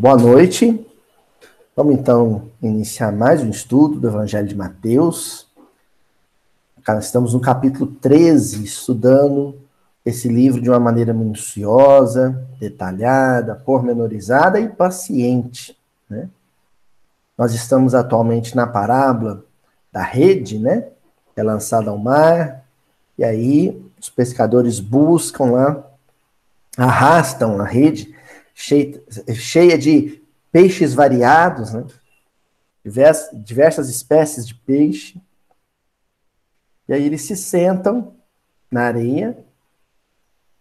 Boa noite. Vamos então iniciar mais um estudo do Evangelho de Mateus. Estamos no capítulo 13, estudando esse livro de uma maneira minuciosa, detalhada, pormenorizada e paciente. Né? Nós estamos atualmente na parábola da rede, né? É lançada ao mar, e aí os pescadores buscam lá, arrastam a rede cheia, de peixes variados, né? Diversas, diversas espécies de peixe. E aí eles se sentam na areia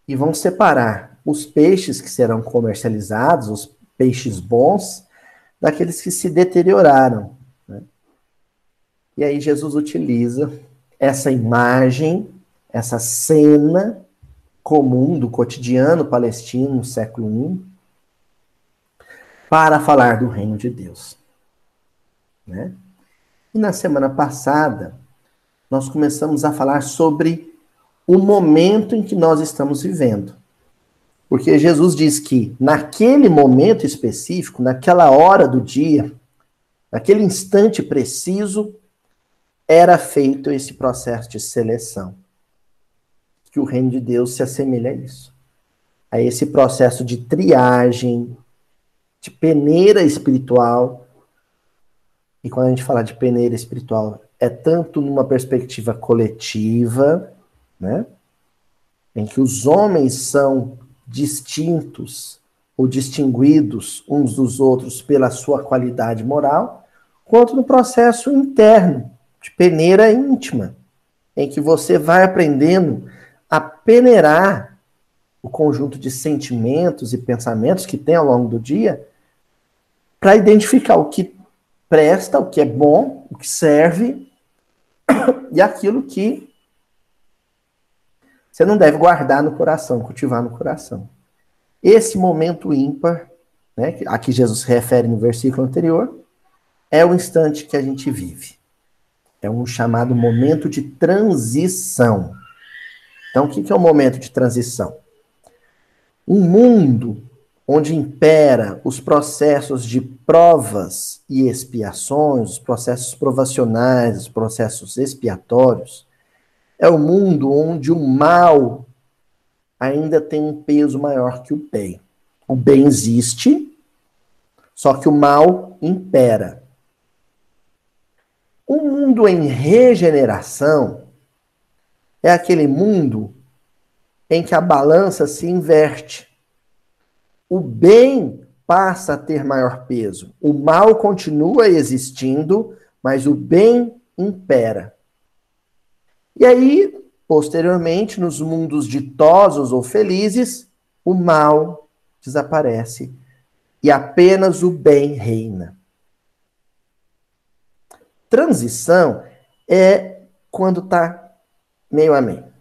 e vão separar os peixes que serão comercializados, os peixes bons, daqueles que se deterioraram. Né? E aí Jesus utiliza essa imagem, essa cena comum do cotidiano palestino no século I, para falar do reino de Deus. Né? E na semana passada, nós começamos a falar sobre o momento em que nós estamos vivendo. Porque Jesus diz que naquele momento específico, naquela hora do dia, naquele instante preciso, era feito esse processo de seleção. Que o reino de Deus se assemelha a isso. A esse processo de triagem, de peneira espiritual. E quando a gente fala de peneira espiritual, é tanto numa perspectiva coletiva, né? Em que os homens são distintos ou distinguidos uns dos outros pela sua qualidade moral, quanto no processo interno, de peneira íntima, em que você vai aprendendo a peneirar o conjunto de sentimentos e pensamentos que tem ao longo do dia para identificar o que presta, o que é bom, o que serve e aquilo que você não deve guardar no coração, cultivar no coração. Esse momento ímpar, né, a que Jesus refere no versículo anterior, é o instante que a gente vive. É um chamado momento de transição. Então, o que é um momento de transição? Um mundo onde impera os processos de provas e expiações, os processos provacionais, os processos expiatórios, é o mundo onde o mal ainda tem um peso maior que o bem. O bem existe, só que o mal impera. O mundo em regeneração é aquele mundo em que a balança se inverte. O bem passa a ter maior peso. O mal continua existindo, mas o bem impera. E aí, posteriormente, nos mundos ditosos ou felizes, o mal desaparece e apenas o bem reina. Transição é quando está meio a meio.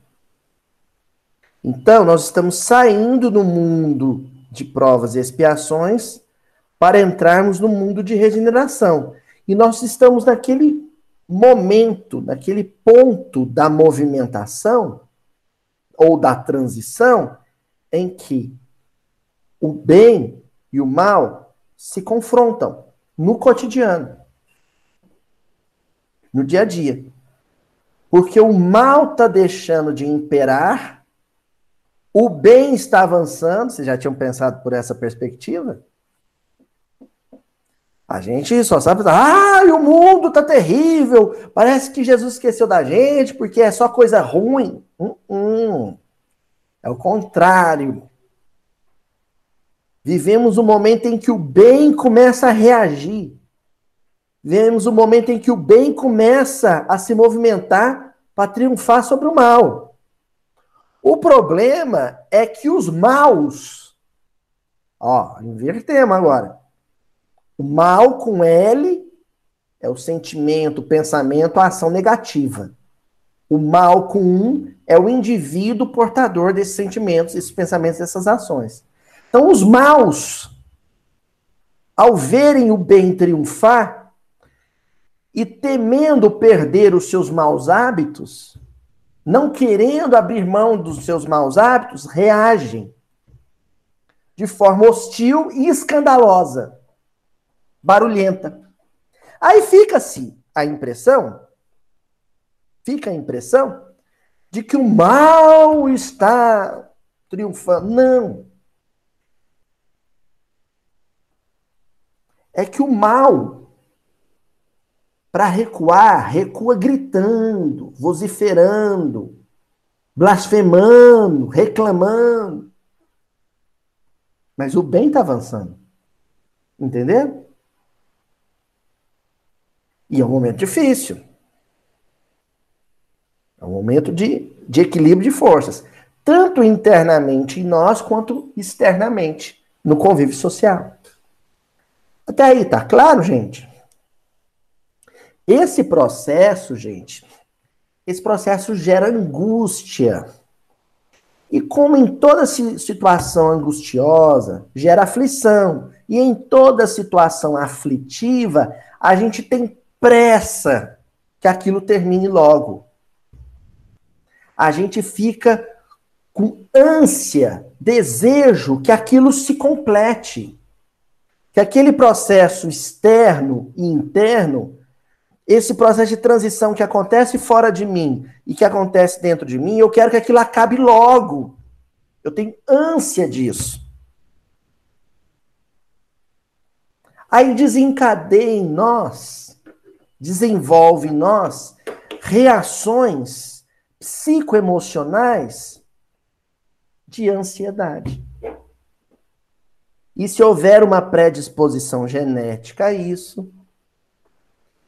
Então, nós estamos saindo do mundo de provas e expiações para entrarmos no mundo de regeneração. E nós estamos naquele momento, naquele ponto da movimentação ou da transição em que o bem e o mal se confrontam no cotidiano, no dia a dia. Porque o mal está deixando de imperar, o bem está avançando. Vocês já tinham pensado por essa perspectiva? A gente só sabe, ah, o mundo tá terrível, parece que Jesus esqueceu da gente porque é só coisa ruim. Hum, hum. É o contrário. Vivemos um momento em que o bem começa a reagir. Vivemos um momento em que o bem começa a se movimentar para triunfar sobre o mal. O problema é que os maus, ó, invertemos agora o mal com L é o sentimento, o pensamento, a ação negativa. O mal com um é o indivíduo portador desses sentimentos, esses pensamentos, essas ações. Então, os maus, ao verem o bem triunfar e temendo perder os seus maus hábitos, não querendo abrir mão dos seus maus hábitos, reagem. de forma hostil e escandalosa, barulhenta. Aí fica-se a impressão, fica a impressão de que o mal está triunfando. Não. É que o mal, para recuar, recua gritando, vociferando, blasfemando, reclamando. Mas o bem está avançando. Entendeu? E é um momento difícil. É um momento de, de equilíbrio de forças. Tanto internamente em nós, quanto externamente, no convívio social. Até aí, tá claro, gente? Esse processo, gente, esse processo gera angústia. E como em toda situação angustiosa, gera aflição. E em toda situação aflitiva, a gente tem pressa que aquilo termine logo. A gente fica com ânsia, desejo que aquilo se complete. Que aquele processo externo e interno, esse processo de transição que acontece fora de mim e que acontece dentro de mim, eu quero que aquilo acabe logo. Eu tenho ânsia disso. Aí desencadeia em nós, desenvolve em nós reações psicoemocionais de ansiedade. E se houver uma predisposição genética a isso,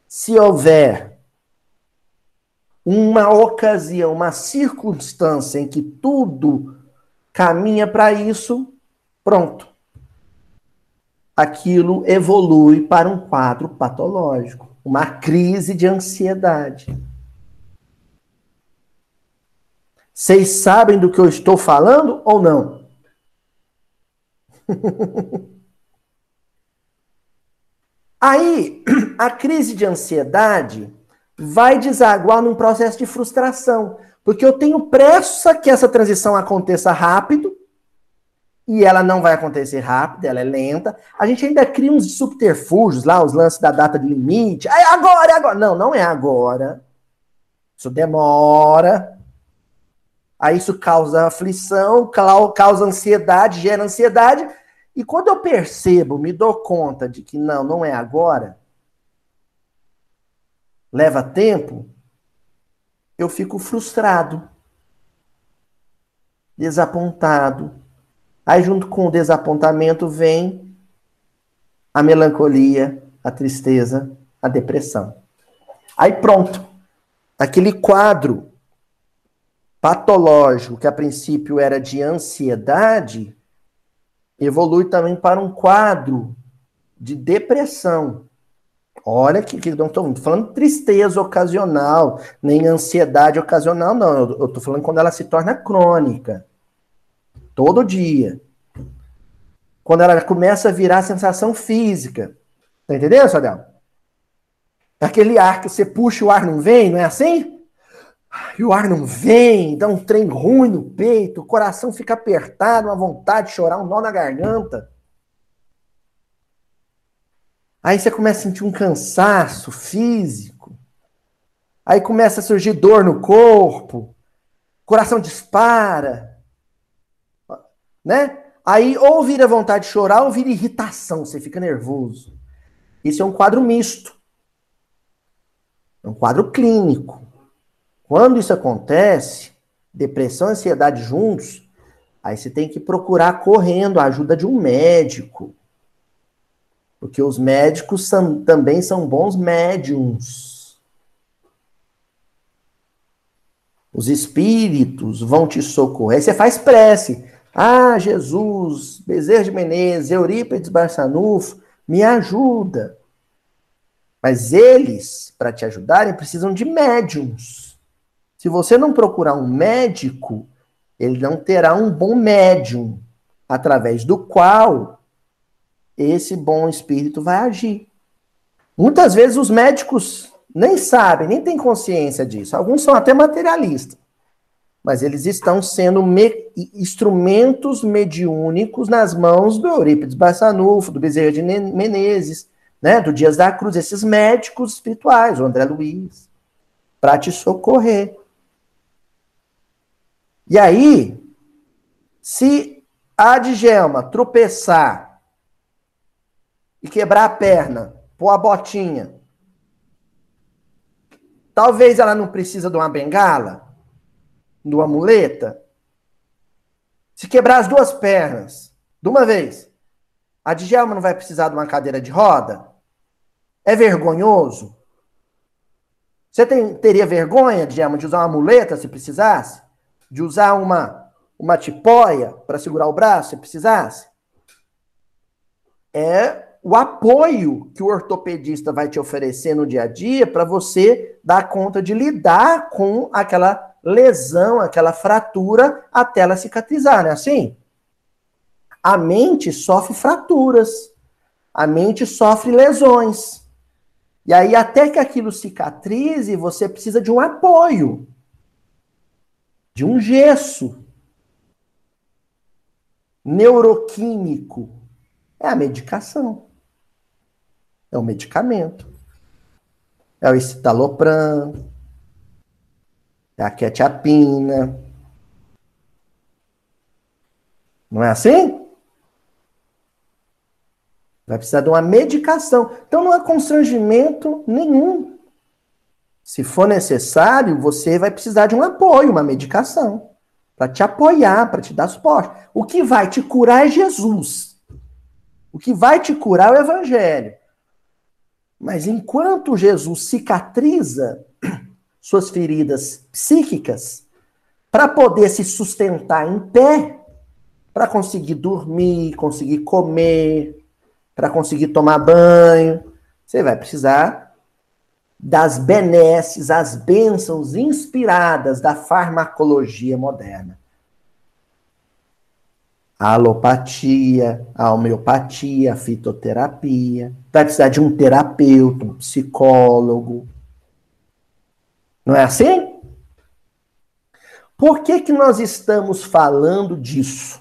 se houver uma ocasião, uma circunstância em que tudo caminha para isso, pronto. Aquilo evolui para um quadro patológico, uma crise de ansiedade. Vocês sabem do que eu estou falando ou não? Aí, a crise de ansiedade vai desaguar num processo de frustração, porque eu tenho pressa que essa transição aconteça rápido, e ela não vai acontecer rápido, ela é lenta. A gente ainda cria uns subterfúgios lá, os lances da data de limite. É agora, é agora. Não, não é agora. Isso demora. Aí isso causa aflição, causa ansiedade, gera ansiedade. E quando eu percebo, me dou conta de que não, não é agora, leva tempo, eu fico frustrado, desapontado. Aí, junto com o desapontamento, vem a melancolia, a tristeza, a depressão. Aí, pronto. Aquele quadro patológico, que a princípio era de ansiedade, evolui também para um quadro de depressão. Olha que, que não estou falando tristeza ocasional, nem ansiedade ocasional, não. Eu estou falando quando ela se torna crônica. Todo dia. Quando ela começa a virar sensação física. Tá entendendo, Sadel? Aquele ar que você puxa o ar não vem, não é assim? E o ar não vem, dá um trem ruim no peito, o coração fica apertado, uma vontade de chorar, um nó na garganta. Aí você começa a sentir um cansaço físico. Aí começa a surgir dor no corpo, coração dispara, né? Aí ou vira vontade de chorar ou vira irritação, você fica nervoso. Isso é um quadro misto. É um quadro clínico. Quando isso acontece, depressão e ansiedade juntos, aí você tem que procurar correndo a ajuda de um médico. Porque os médicos são, também são bons médiums. Os espíritos vão te socorrer. Aí você faz prece. Ah, Jesus, Bezerra de Menezes, Eurípides Barçanufo, me ajuda. Mas eles, para te ajudarem, precisam de médiums. Se você não procurar um médico, ele não terá um bom médium, através do qual esse bom espírito vai agir. Muitas vezes os médicos nem sabem, nem têm consciência disso. Alguns são até materialistas. mas eles estão sendo me instrumentos mediúnicos nas mãos do Eurípides Bassanufo, do Bezerra de Menezes, né, do Dias da Cruz, esses médicos espirituais, o André Luiz, para te socorrer. E aí, se a Djalma tropeçar e quebrar a perna, pôr a botinha, talvez ela não precisa de uma bengala, de uma muleta. Se quebrar as duas pernas de uma vez, a Djalma não vai precisar de uma cadeira de roda? É vergonhoso? Você tem, teria vergonha, Djalma, de usar uma muleta se precisasse? De usar uma, uma tipóia para segurar o braço, se precisasse, é o apoio que o ortopedista vai te oferecer no dia a dia para você dar conta de lidar com aquela lesão, aquela fratura até ela cicatrizar, não é assim? A mente sofre fraturas, a mente sofre lesões. E aí, até que aquilo cicatrize, você precisa de um apoio de um gesso neuroquímico. É a medicação. É o medicamento. É o escitalopram. É a quetiapina. Não é assim? Vai precisar de uma medicação. Então não há constrangimento nenhum. Se for necessário, você vai precisar de um apoio, uma medicação, para te apoiar, para te dar suporte. O que vai te curar é Jesus. O que vai te curar é o Evangelho. Mas enquanto Jesus cicatriza suas feridas psíquicas, para poder se sustentar em pé, para conseguir dormir, conseguir comer, para conseguir tomar banho, você vai precisar das benesses, as bênçãos inspiradas da farmacologia moderna. A alopatia, a homeopatia, a fitoterapia. Vai precisar de um terapeuta, um psicólogo. Não é assim? Por que, que nós estamos falando disso?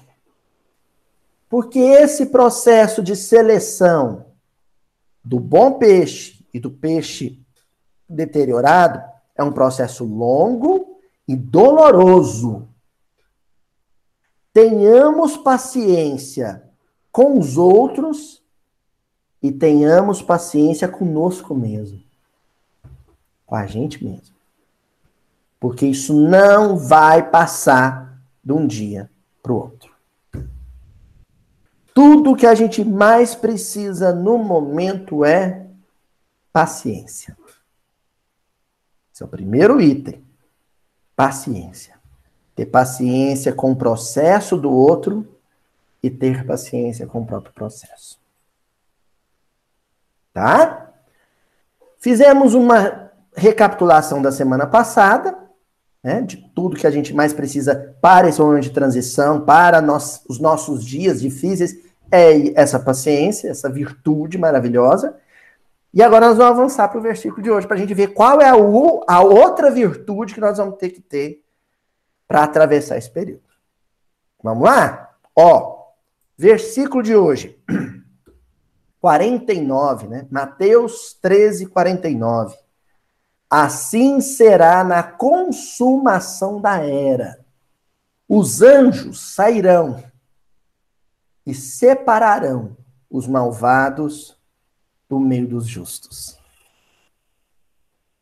Porque esse processo de seleção do bom peixe e do peixe deteriorado é um processo longo e doloroso. Tenhamos paciência com os outros e tenhamos paciência conosco mesmo. Com a gente mesmo. Porque isso não vai passar de um dia para o outro. Tudo que a gente mais precisa no momento é paciência. Esse é o primeiro item. Paciência. Ter paciência com o processo do outro e ter paciência com o próprio processo. Tá? Fizemos uma recapitulação da semana passada, né, de tudo que a gente mais precisa para esse momento de transição, para nós, os nossos dias difíceis, é essa paciência, essa virtude maravilhosa. E agora nós vamos avançar para o versículo de hoje, para a gente ver qual é a, a outra virtude que nós vamos ter que ter para atravessar esse período. Vamos lá? Ó, versículo de hoje, 49, né? Mateus 13, 49. Assim será na consumação da era. Os anjos sairão e separarão os malvados do meio dos justos.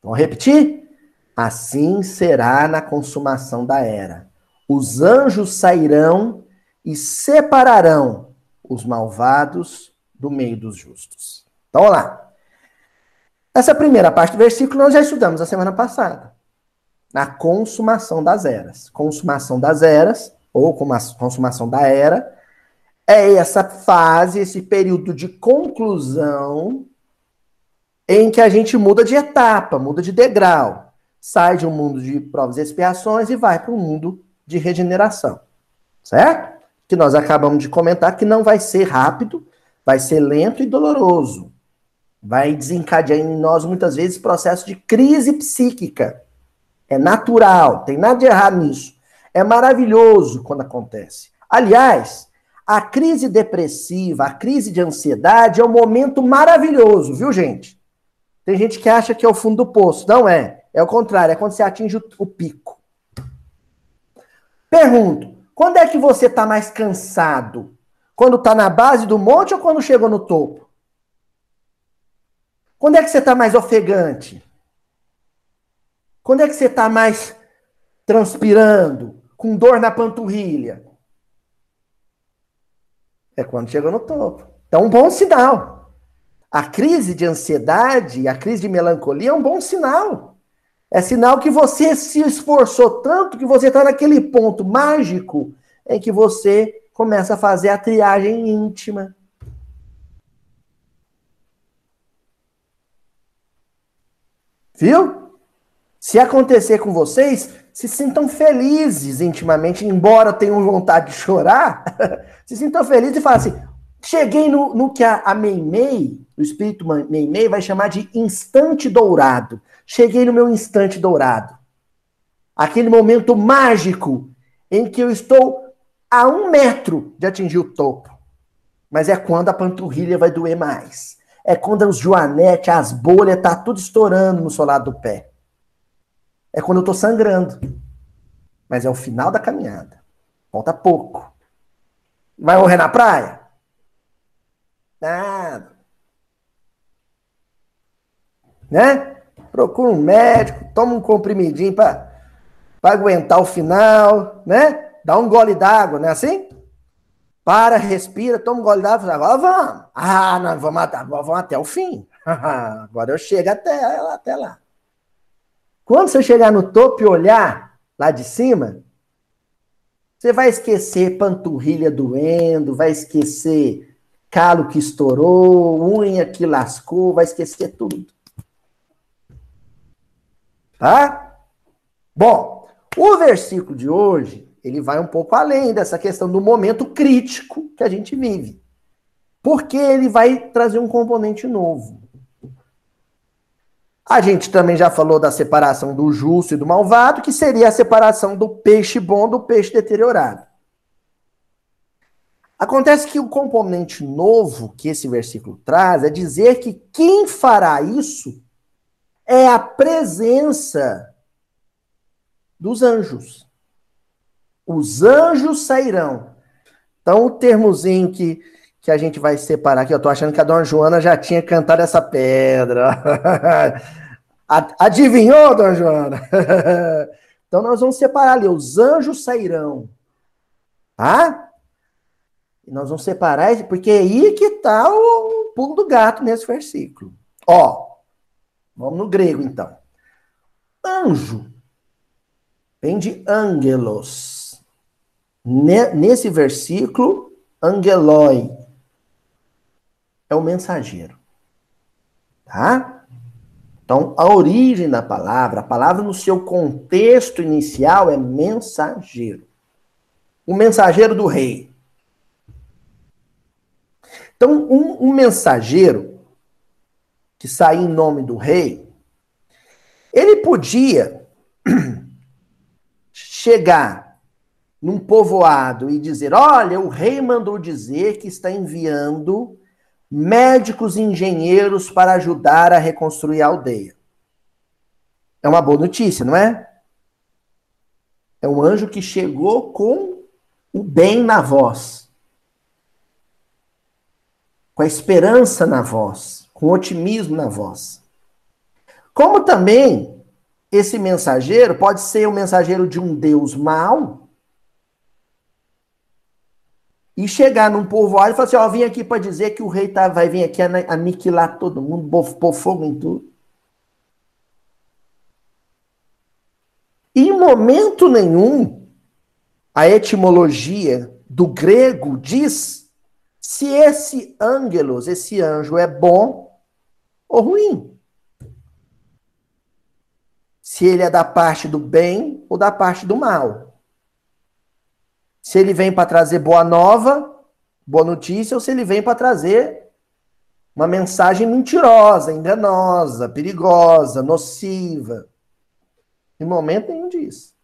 Vamos repetir? Assim será na consumação da era. Os anjos sairão e separarão os malvados do meio dos justos. Então, vamos lá. Essa primeira parte do versículo nós já estudamos a semana passada. Na consumação das eras. Consumação das eras, ou consumação da era, é essa fase, esse período de conclusão em que a gente muda de etapa, muda de degrau. Sai de um mundo de provas e expiações e vai para um mundo de regeneração. Certo? Que nós acabamos de comentar que não vai ser rápido, vai ser lento e doloroso. Vai desencadear em nós muitas vezes processo de crise psíquica. É natural, tem nada de errado nisso. É maravilhoso quando acontece. Aliás, a crise depressiva, a crise de ansiedade é um momento maravilhoso, viu, gente? Tem gente que acha que é o fundo do poço. Não é. É o contrário, é quando você atinge o pico. Pergunto, quando é que você está mais cansado? Quando está na base do monte ou quando chegou no topo? Quando é que você está mais ofegante? Quando é que você está mais transpirando, com dor na panturrilha? É quando chegou no topo. Então, um bom sinal. A crise de ansiedade, a crise de melancolia é um bom sinal. É sinal que você se esforçou tanto que você está naquele ponto mágico em que você começa a fazer a triagem íntima. Viu? Se acontecer com vocês, se sintam felizes intimamente, embora tenham vontade de chorar, se sintam felizes e falem assim: cheguei no, no que a, a Meimei, o espírito Meimei, vai chamar de instante dourado. Cheguei no meu instante dourado. Aquele momento mágico em que eu estou a um metro de atingir o topo. Mas é quando a panturrilha vai doer mais. É quando os joanetes, as bolhas, tá tudo estourando no solado do pé é quando eu estou sangrando. Mas é o final da caminhada. Falta pouco. Vai morrer na praia? Nada. Né? Procura um médico, toma um comprimidinho para aguentar o final, né? Dá um gole d'água, não é assim? Para, respira, toma um gole d'água, agora vamos. Ah, nós vamos, vamos até o fim. agora eu chego até, até lá. Quando você chegar no topo e olhar lá de cima, você vai esquecer panturrilha doendo, vai esquecer calo que estourou, unha que lascou, vai esquecer tudo. Tá? Bom, o versículo de hoje, ele vai um pouco além dessa questão do momento crítico que a gente vive. Porque ele vai trazer um componente novo. A gente também já falou da separação do justo e do malvado, que seria a separação do peixe bom do peixe deteriorado. Acontece que o componente novo que esse versículo traz é dizer que quem fará isso é a presença dos anjos. Os anjos sairão. Então, o termozinho que, que a gente vai separar aqui. Eu tô achando que a dona Joana já tinha cantado essa pedra. Adivinhou, dona Joana? então nós vamos separar ali. Os anjos sairão. Tá? E nós vamos separar, porque é aí que está o pulo do gato nesse versículo. Ó, vamos no grego então. Anjo vem de angelos. Nesse versículo, angeloi é o mensageiro. Tá? Então, a origem da palavra, a palavra no seu contexto inicial é mensageiro. O mensageiro do rei. Então, um, um mensageiro que sai em nome do rei, ele podia chegar num povoado e dizer: Olha, o rei mandou dizer que está enviando médicos e engenheiros para ajudar a reconstruir a aldeia. É uma boa notícia, não é? É um anjo que chegou com o bem na voz, com a esperança na voz, com o otimismo na voz. Como também esse mensageiro pode ser o mensageiro de um Deus mau e chegar num povoado e falar assim: Ó, vim aqui para dizer que o rei tá, vai vir aqui aniquilar todo mundo, pôr fogo em tudo. em momento nenhum, a etimologia do grego diz se esse ângelos, esse anjo, é bom ou ruim. Se ele é da parte do bem ou da parte do mal. Se ele vem para trazer boa nova, boa notícia, ou se ele vem para trazer uma mensagem mentirosa, enganosa, perigosa, nociva. Em momento nenhum disso.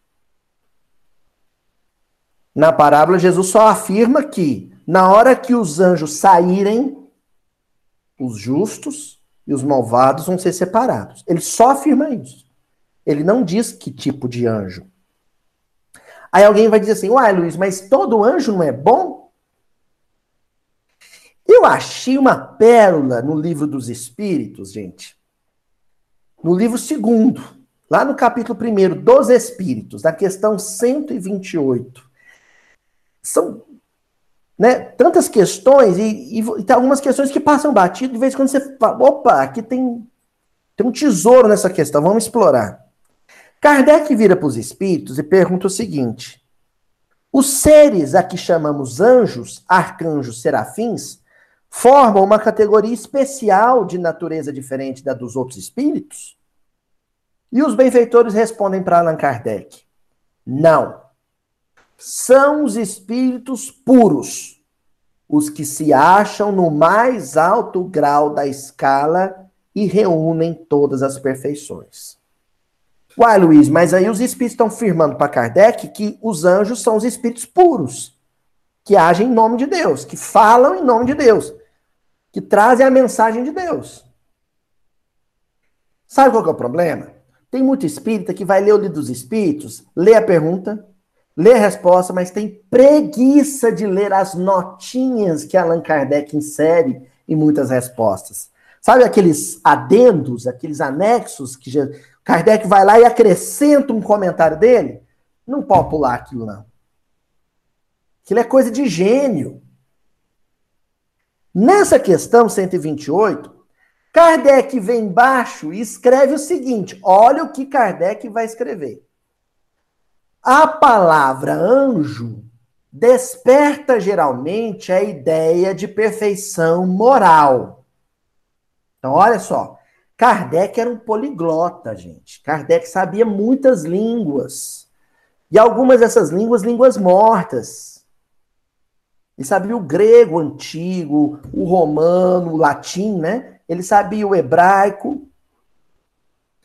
Na parábola, Jesus só afirma que, na hora que os anjos saírem, os justos e os malvados vão ser separados. Ele só afirma isso. Ele não diz que tipo de anjo. Aí alguém vai dizer assim: Uai, Luiz, mas todo anjo não é bom? Eu achei uma pérola no livro dos Espíritos, gente. No livro segundo, lá no capítulo primeiro dos Espíritos, na questão 128 são né, tantas questões e, e, e, tem algumas questões que passam batido. De vez em quando você fala, opa, aqui tem, tem um tesouro nessa questão, vamos explorar. Kardec vira para os espíritos e pergunta o seguinte: os seres a que chamamos anjos, arcanjos, serafins, formam uma categoria especial de natureza diferente da dos outros espíritos? E os benfeitores respondem para Allan Kardec: não são os espíritos puros, os que se acham no mais alto grau da escala e reúnem todas as perfeições. Uai, Luiz, mas aí os espíritos estão firmando para Kardec que os anjos são os espíritos puros, que agem em nome de Deus, que falam em nome de Deus, que trazem a mensagem de Deus. Sabe qual é o problema? Tem muito espírita que vai ler o livro dos espíritos, lê a pergunta, lê a resposta, mas tem preguiça de ler as notinhas que Allan Kardec insere em muitas respostas. Sabe aqueles adendos, aqueles anexos que Kardec vai lá e acrescenta um comentário dele? Não pode pular aquilo, não. Aquilo é coisa de gênio. Nessa questão 128, Kardec vem embaixo e escreve o seguinte: olha o que Kardec vai escrever. A palavra anjo desperta geralmente a ideia de perfeição moral. Então, olha só. Kardec era um poliglota, gente. Kardec sabia muitas línguas. E algumas dessas línguas, línguas mortas. Ele sabia o grego antigo, o romano, o latim, né? Ele sabia o hebraico.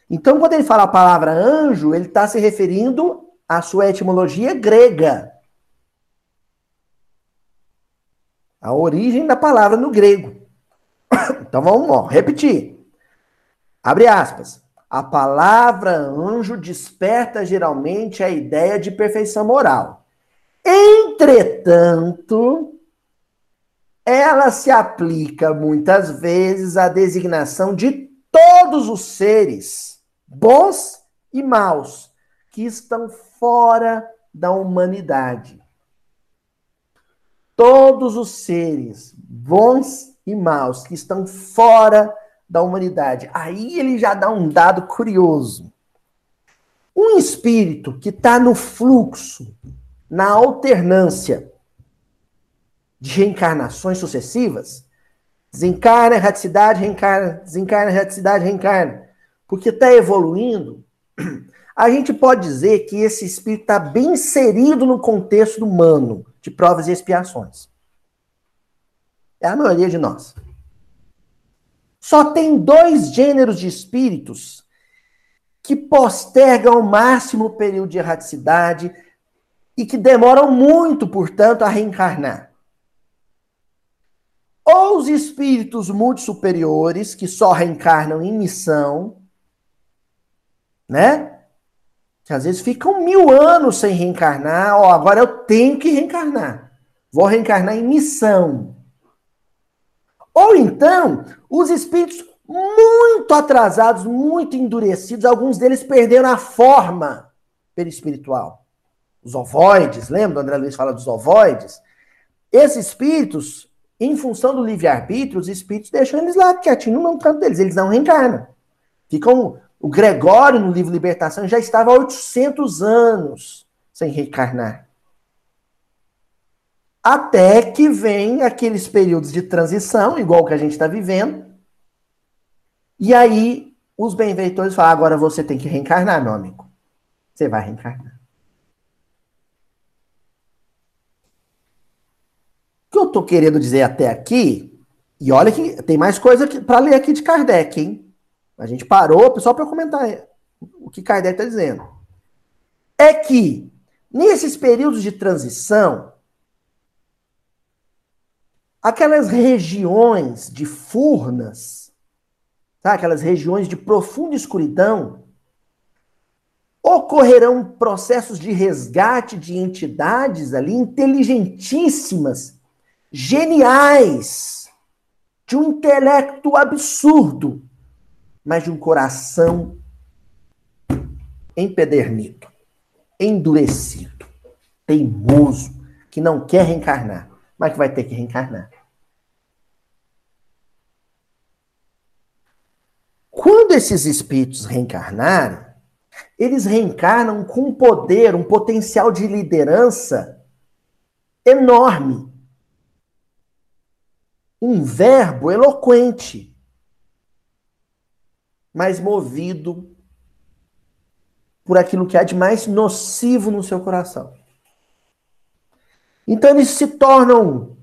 Então, quando ele fala a palavra anjo, ele está se referindo a sua etimologia grega. A origem da palavra no grego. Então vamos ó, repetir. Abre aspas. A palavra anjo desperta geralmente a ideia de perfeição moral. Entretanto, ela se aplica muitas vezes à designação de todos os seres, bons e maus, que estão fora da humanidade. Todos os seres, bons e maus, que estão fora da humanidade. Aí ele já dá um dado curioso. Um espírito que está no fluxo, na alternância de reencarnações sucessivas, desencarna, erraticidade, reencarna, desencarna, erraticidade, reencarna, porque está evoluindo, a gente pode dizer que esse espírito está bem inserido no contexto humano de provas e expiações. É a maioria de nós. Só tem dois gêneros de espíritos que postergam ao máximo o período de erraticidade e que demoram muito, portanto, a reencarnar. Ou os espíritos muito superiores, que só reencarnam em missão, né? que às vezes ficam mil anos sem reencarnar. Ó, agora eu tenho que reencarnar. Vou reencarnar em missão. Ou então, os espíritos muito atrasados, muito endurecidos, alguns deles perderam a forma perispiritual. Os ovoides, lembra? O André Luiz fala dos ovoides. Esses espíritos, em função do livre-arbítrio, os espíritos deixam eles lá quietinho no canto deles. Eles não reencarnam. Ficam o Gregório, no livro Libertação, já estava há 800 anos sem reencarnar. Até que vem aqueles períodos de transição, igual que a gente está vivendo. E aí os benfeitores falam: agora você tem que reencarnar, meu amigo. Você vai reencarnar. O que eu estou querendo dizer até aqui, e olha que tem mais coisa para ler aqui de Kardec, hein? A gente parou só para comentar o que Kardec está dizendo. É que nesses períodos de transição, aquelas regiões de furnas, tá? aquelas regiões de profunda escuridão, ocorrerão processos de resgate de entidades ali inteligentíssimas, geniais, de um intelecto absurdo, mas de um coração empedernido, endurecido, teimoso, que não quer reencarnar, mas que vai ter que reencarnar. Quando esses espíritos reencarnarem, eles reencarnam com um poder, um potencial de liderança enorme. Um verbo eloquente, mas movido por aquilo que há de mais nocivo no seu coração. Então eles se tornam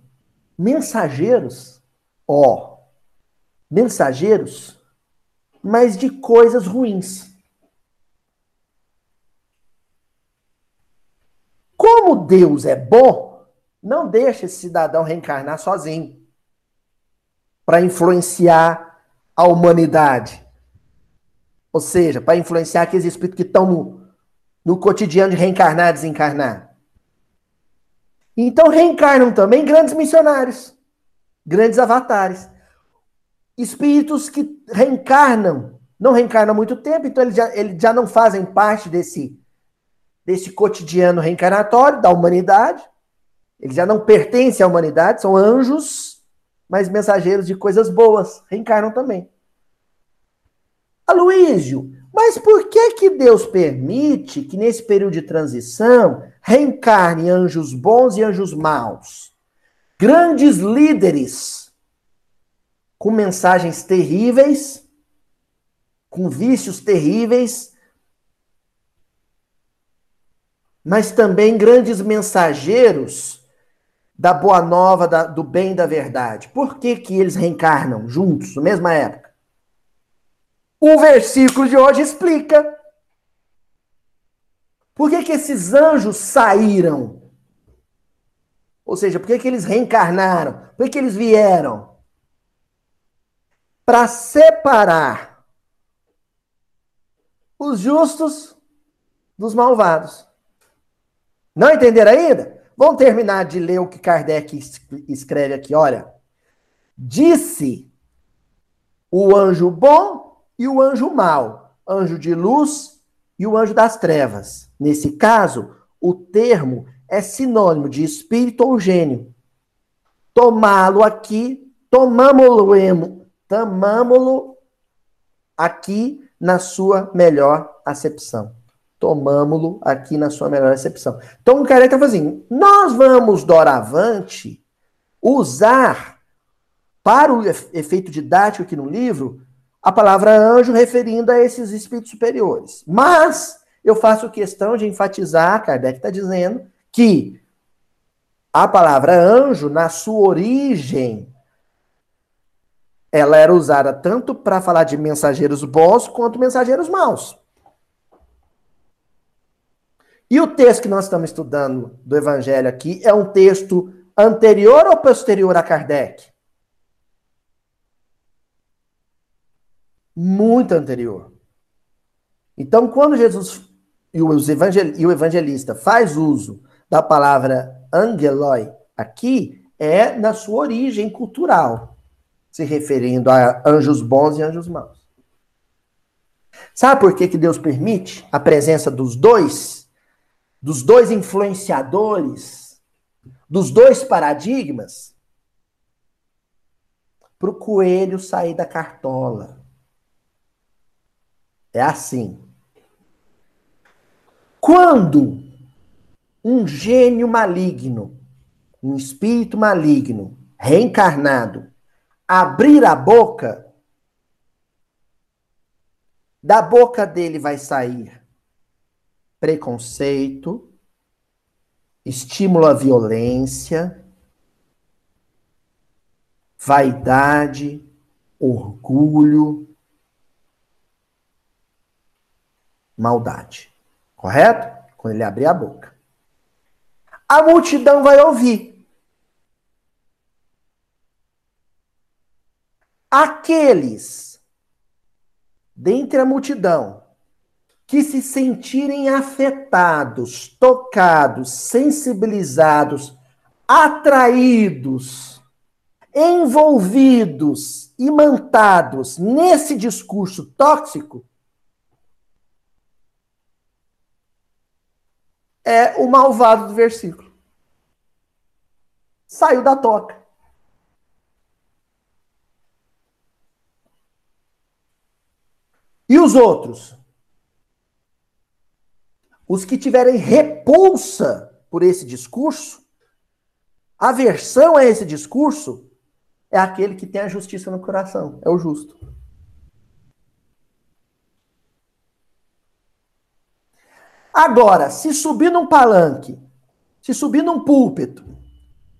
mensageiros, ó, mensageiros, mas de coisas ruins. Como Deus é bom, não deixa esse cidadão reencarnar sozinho para influenciar a humanidade. Ou seja, para influenciar aqueles espíritos que estão no, no cotidiano de reencarnar desencarnar. Então reencarnam também grandes missionários, grandes avatares. Espíritos que reencarnam, não reencarnam há muito tempo, então eles já, eles já não fazem parte desse desse cotidiano reencarnatório da humanidade. Eles já não pertencem à humanidade, são anjos, mas mensageiros de coisas boas, reencarnam também. Aloísio, mas por que que Deus permite que nesse período de transição reencarnem anjos bons e anjos maus? Grandes líderes com mensagens terríveis, com vícios terríveis, mas também grandes mensageiros da boa nova, da, do bem da verdade. Por que, que eles reencarnam juntos, na mesma época? O versículo de hoje explica. Por que, que esses anjos saíram? Ou seja, por que, que eles reencarnaram? Por que, que eles vieram? Para separar os justos dos malvados. Não entenderam ainda? Vamos terminar de ler o que Kardec escreve aqui. Olha. Disse o anjo bom e o anjo mau, anjo de luz e o anjo das trevas. Nesse caso, o termo é sinônimo de espírito ou gênio. Tomá-lo aqui, tomamos-lo tomamos aqui na sua melhor acepção tomamos-lo aqui na sua melhor recepção. Então o Kardec está fazendo, nós vamos doravante usar para o efeito didático aqui no livro a palavra anjo referindo a esses espíritos superiores. Mas eu faço questão de enfatizar, Kardec está dizendo, que a palavra anjo, na sua origem, ela era usada tanto para falar de mensageiros bons quanto mensageiros maus. E o texto que nós estamos estudando do Evangelho aqui é um texto anterior ou posterior a Kardec? Muito anterior. Então, quando Jesus e o, evangelista faz uso da palavra angeloi aqui, é na sua origem cultural, se referindo a anjos bons e anjos maus. Sabe por que, que Deus permite a presença dos dois? dos dois influenciadores, dos dois paradigmas, para o coelho sair da cartola. É assim. Quando um gênio maligno, um espírito maligno, reencarnado, abrir a boca, da boca dele vai sair preconceito, estímulo à violência, vaidade, orgulho, maldade. Correto? Quando ele abrir a boca. A multidão vai ouvir. Aqueles dentre a multidão que se sentirem afetados, tocados, sensibilizados, atraídos, envolvidos, imantados nesse discurso tóxico, é o malvado do versículo. Saiu da toca. E os outros? Os que tiverem repulsa por esse discurso, aversão a esse discurso, é aquele que tem a justiça no coração, é o justo. Agora, se subir num palanque, se subir num púlpito,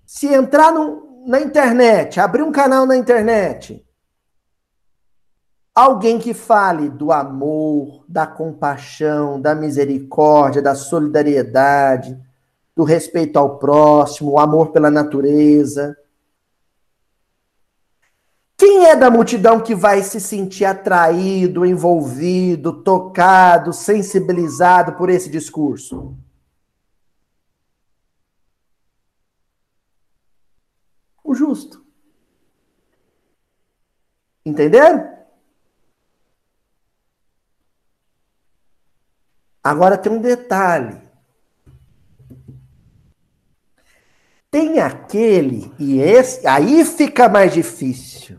se entrar na internet, abrir um canal na internet, alguém que fale do amor, da compaixão, da misericórdia, da solidariedade, do respeito ao próximo, o amor pela natureza, quem é da multidão que vai se sentir atraído, envolvido, tocado, sensibilizado por esse discurso? O justo. Entenderam? Agora tem um detalhe. Tem aquele, e esse, aí fica mais difícil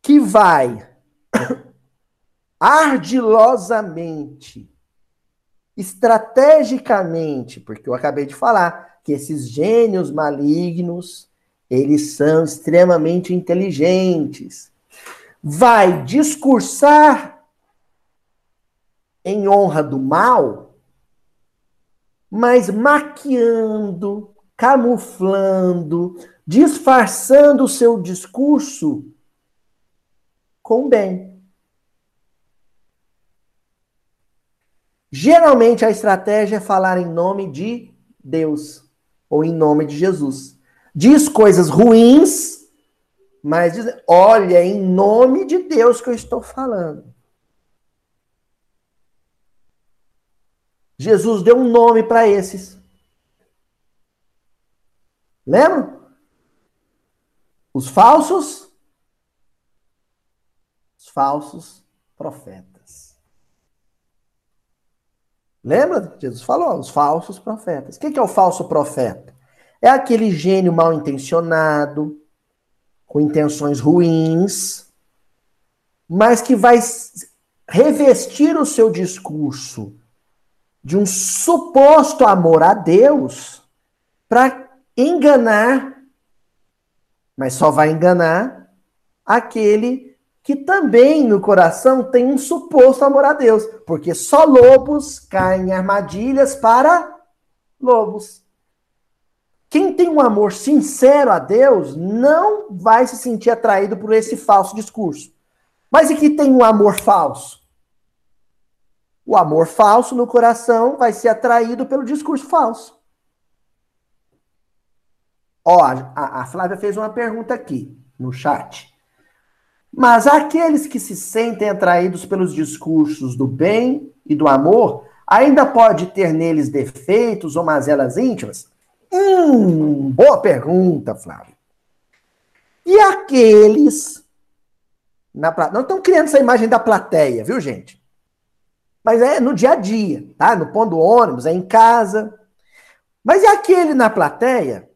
que vai ardilosamente, estrategicamente, porque eu acabei de falar que esses gênios malignos, eles são extremamente inteligentes. Vai discursar em honra do mal, mas maquiando, camuflando, disfarçando o seu discurso com bem. Geralmente a estratégia é falar em nome de Deus ou em nome de Jesus. Diz coisas ruins, mas diz, olha, é em nome de Deus que eu estou falando. Jesus deu um nome para esses. Lembra? Os falsos falsos profetas. Lembra? Jesus falou, os falsos profetas. O que é o falso profeta? É aquele gênio mal intencionado, com intenções ruins, mas que vai revestir o seu discurso de um suposto amor a Deus para enganar, mas só vai enganar aquele que também no coração tem um suposto amor a Deus, porque só lobos caem em armadilhas para lobos. Quem tem um amor sincero a Deus não vai se sentir atraído por esse falso discurso. Mas e que tem um amor falso? O amor falso no coração vai ser atraído pelo discurso falso. Ó, a, a Flávia fez uma pergunta aqui no chat. Mas aqueles que se sentem atraídos pelos discursos do bem e do amor, ainda pode ter neles defeitos ou mazelas íntimas? Hum, boa pergunta, Flávio. E aqueles. Na, não estão criando essa imagem da plateia, viu, gente? Mas é no dia a dia, tá? No ponto do ônibus, é em casa. Mas e aquele na plateia?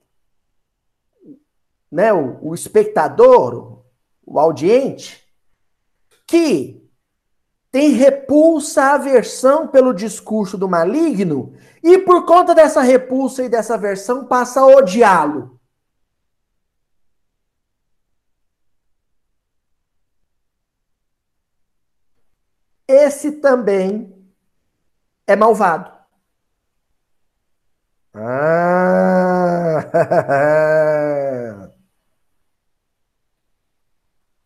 Né, o, o espectador, o audiente, que tem repulsa, aversão pelo discurso do maligno e por conta dessa repulsa e dessa aversão passa a odiá-lo. Esse também é malvado. Ah!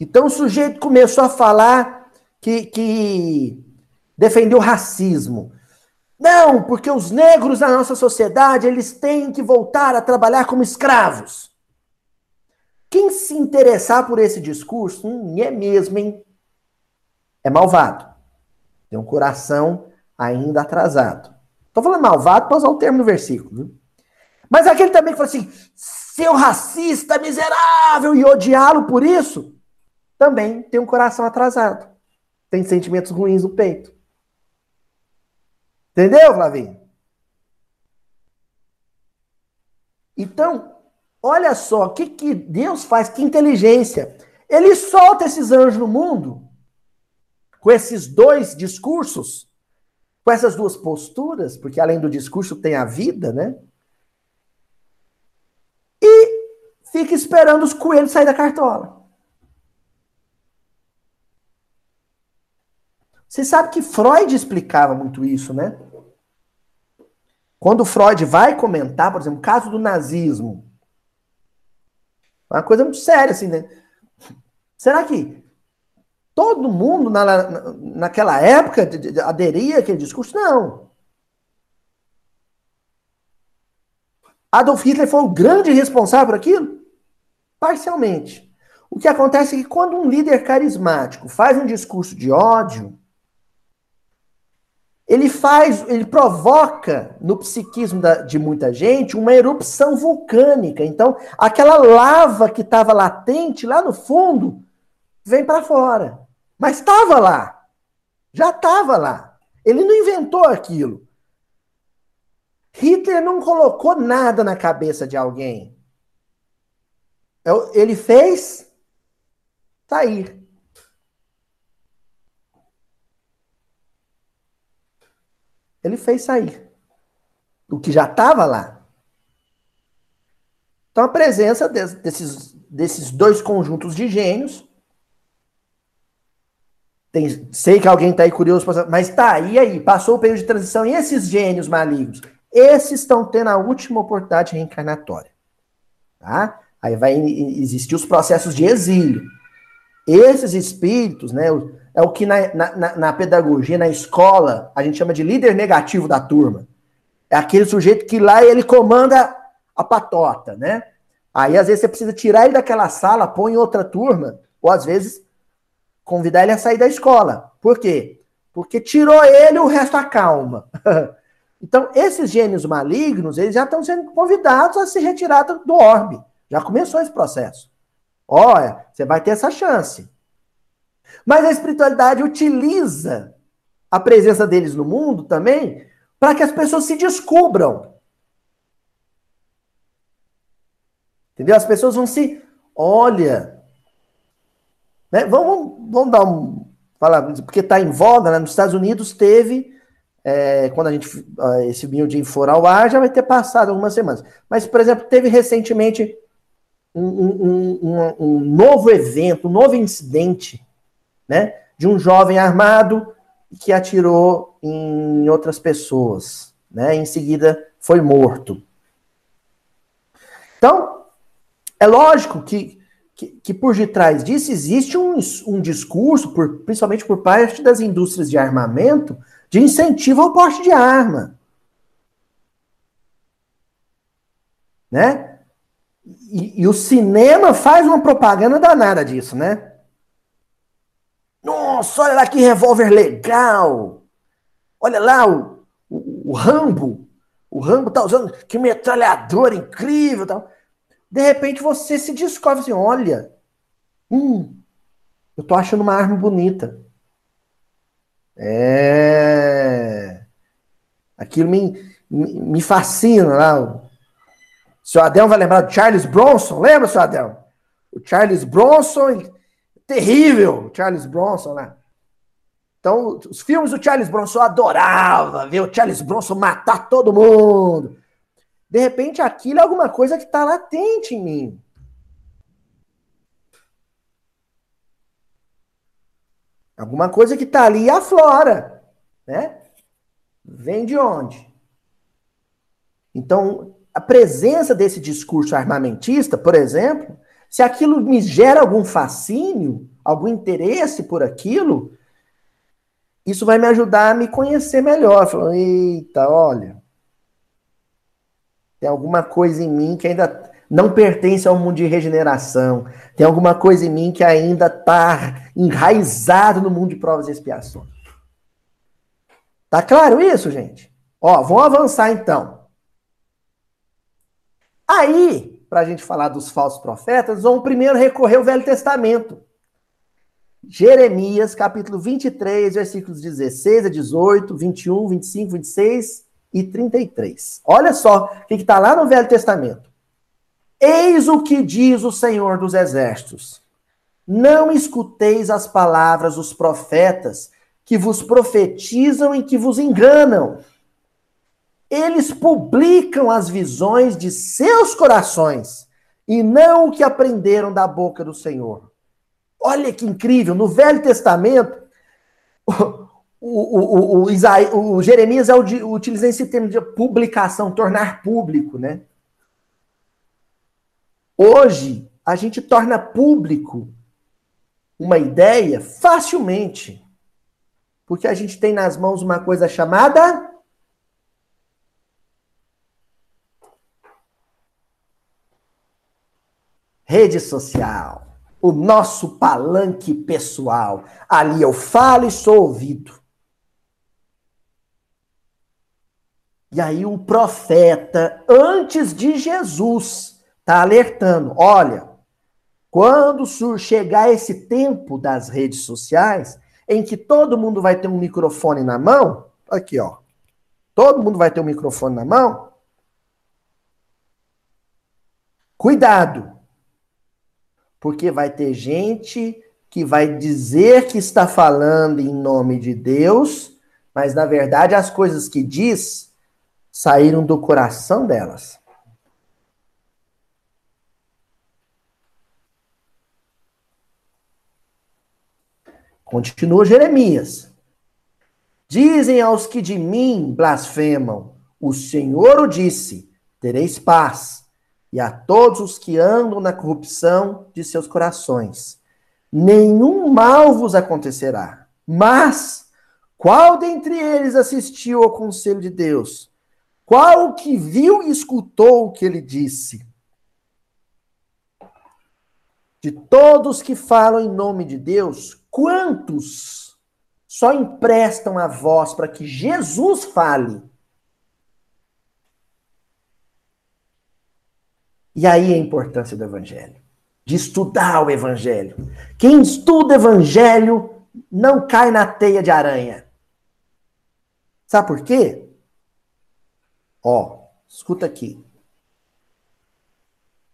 Então o sujeito começou a falar que, que defendeu racismo. Não, porque os negros na nossa sociedade, eles têm que voltar a trabalhar como escravos. Quem se interessar por esse discurso, hum, é mesmo, hein? É malvado. Tem um coração ainda atrasado. Estou falando malvado para usar o termo no versículo. Mas aquele também que fala assim, seu racista miserável, e odiá-lo por isso, também tem um coração atrasado. Tem sentimentos ruins no peito. Entendeu, Flavinho? Então, olha só, o que, que Deus faz, que inteligência. Ele solta esses anjos no mundo com esses dois discursos, com essas duas posturas, porque além do discurso tem a vida, né? E fica esperando os coelhos sair da cartola. Você sabe que Freud explicava muito isso, né? Quando Freud vai comentar, por exemplo, o caso do nazismo, é uma coisa muito séria, assim, né? Será que todo mundo na, na, naquela época aderia àquele discurso? Não. Adolf Hitler foi o grande responsável por aquilo? Parcialmente. O que acontece é que quando um líder carismático faz um discurso de ódio, ele faz, ele provoca no psiquismo da, de muita gente uma erupção vulcânica. Então, aquela lava que estava latente lá no fundo vem para fora. Mas estava lá. Já estava lá. Ele não inventou aquilo. Hitler não colocou nada na cabeça de alguém. Ele fez sair. Ele fez sair. O que já estava lá. Então a presença desses, desses dois conjuntos de gênios. Tem, sei que alguém está aí curioso, mas tá, e aí? Passou o período de transição e esses gênios malignos? Esses estão tendo a última oportunidade reencarnatória. Tá? Aí vai existir os processos de exílio. Esses espíritos, né, é o que na, na, na, pedagogia, na escola, a gente chama de líder negativo da turma. É aquele sujeito que lá ele comanda a patota, né? Aí às vezes você precisa tirar ele daquela sala, põe em outra turma, ou às vezes convidar ele a sair da escola. Por quê? Porque tirou ele, o resto acalma. então, esses gênios malignos, eles já estão sendo convidados a se retirar do orbe. Já começou esse processo. Olha, você vai ter essa chance. Mas a espiritualidade utiliza a presença deles no mundo também para que as pessoas se descubram. Entendeu? As pessoas vão se. Olha. Né? Vamos, vamos dar um. Falar, porque está em voga, né? nos Estados Unidos teve. É, quando a gente. Esse vinho de for ao ar já vai ter passado algumas semanas. Mas, por exemplo, teve recentemente um, um, um, um novo evento, um novo incidente né? De um jovem armado que atirou em outras pessoas, né? Em seguida foi morto. Então, é lógico que, que, que por detrás disso existe um, um discurso, por, principalmente por parte das indústrias de armamento, de incentivo ao porte de arma. Né? E, e, o cinema faz uma propaganda danada disso, né? Nossa, olha lá que revólver legal. Olha lá o, o, o Rambo. O Rambo tá usando que metralhador incrível tal. De repente você se descobre assim, olha, hum, eu tô achando uma arma bonita. É. Aquilo me, me, me fascina lá. O seu Adel vai lembrar do Charles Bronson, lembra, seu Adel? O Charles Bronson terrível, Charles Bronson, né? Então, os filmes do Charles Bronson eu adorava ver o Charles Bronson matar todo mundo. De repente, aquilo é alguma coisa que está latente em mim. Alguma coisa que está ali e aflora, né? Vem de onde? Então, a presença desse discurso armamentista, por exemplo, se aquilo me gera algum fascínio, algum interesse por aquilo, isso vai me ajudar a me conhecer melhor. Falando, eita, olha, tem alguma coisa em mim que ainda não pertence ao mundo de regeneração. Tem alguma coisa em mim que ainda está enraizado no mundo de provas e expiações. Tá claro isso, gente? Ó, vamos avançar então. Aí, para a gente falar dos falsos profetas, vamos primeiro recorrer ao Velho Testamento. Jeremias, capítulo 23, versículos 16 a 18, 21, 25, 26 e 33. Olha só o que está lá no Velho Testamento. Eis o que diz o Senhor dos Exércitos: Não escuteis as palavras dos profetas que vos profetizam e que vos enganam. Eles publicam as visões de seus corações e não o que aprenderam da boca do Senhor. Olha que incrível, no Velho Testamento, o, o, o, o, o Jeremias é utiliza esse termo de publicação, tornar público, né? Hoje, a gente torna público uma ideia facilmente, porque a gente tem nas mãos uma coisa chamada rede social, o nosso palanque pessoal. Ali eu falo e sou ouvido. E aí o profeta, antes de Jesus, está alertando: olha, quando chegar esse tempo das redes sociais, em que todo mundo vai ter um microfone na mão, aqui ó, todo mundo vai ter um microfone na mão, cuidado, porque vai ter gente que vai dizer que está falando em nome de Deus, mas na verdade as coisas que diz saíram do coração delas. Continua Jeremias. Dizem aos que de mim blasfemam: O Senhor o disse, tereis paz, e a todos os que andam na corrupção de seus corações. Nenhum mal vos acontecerá. Mas qual dentre eles assistiu ao conselho de Deus? Qual que viu e escutou o que ele disse? De todos que falam em nome de Deus, Quantos só emprestam a voz para que Jesus fale? E aí a importância do evangelho, de estudar o evangelho. Quem estuda evangelho não cai na teia de aranha. Sabe por quê? Ó, escuta aqui.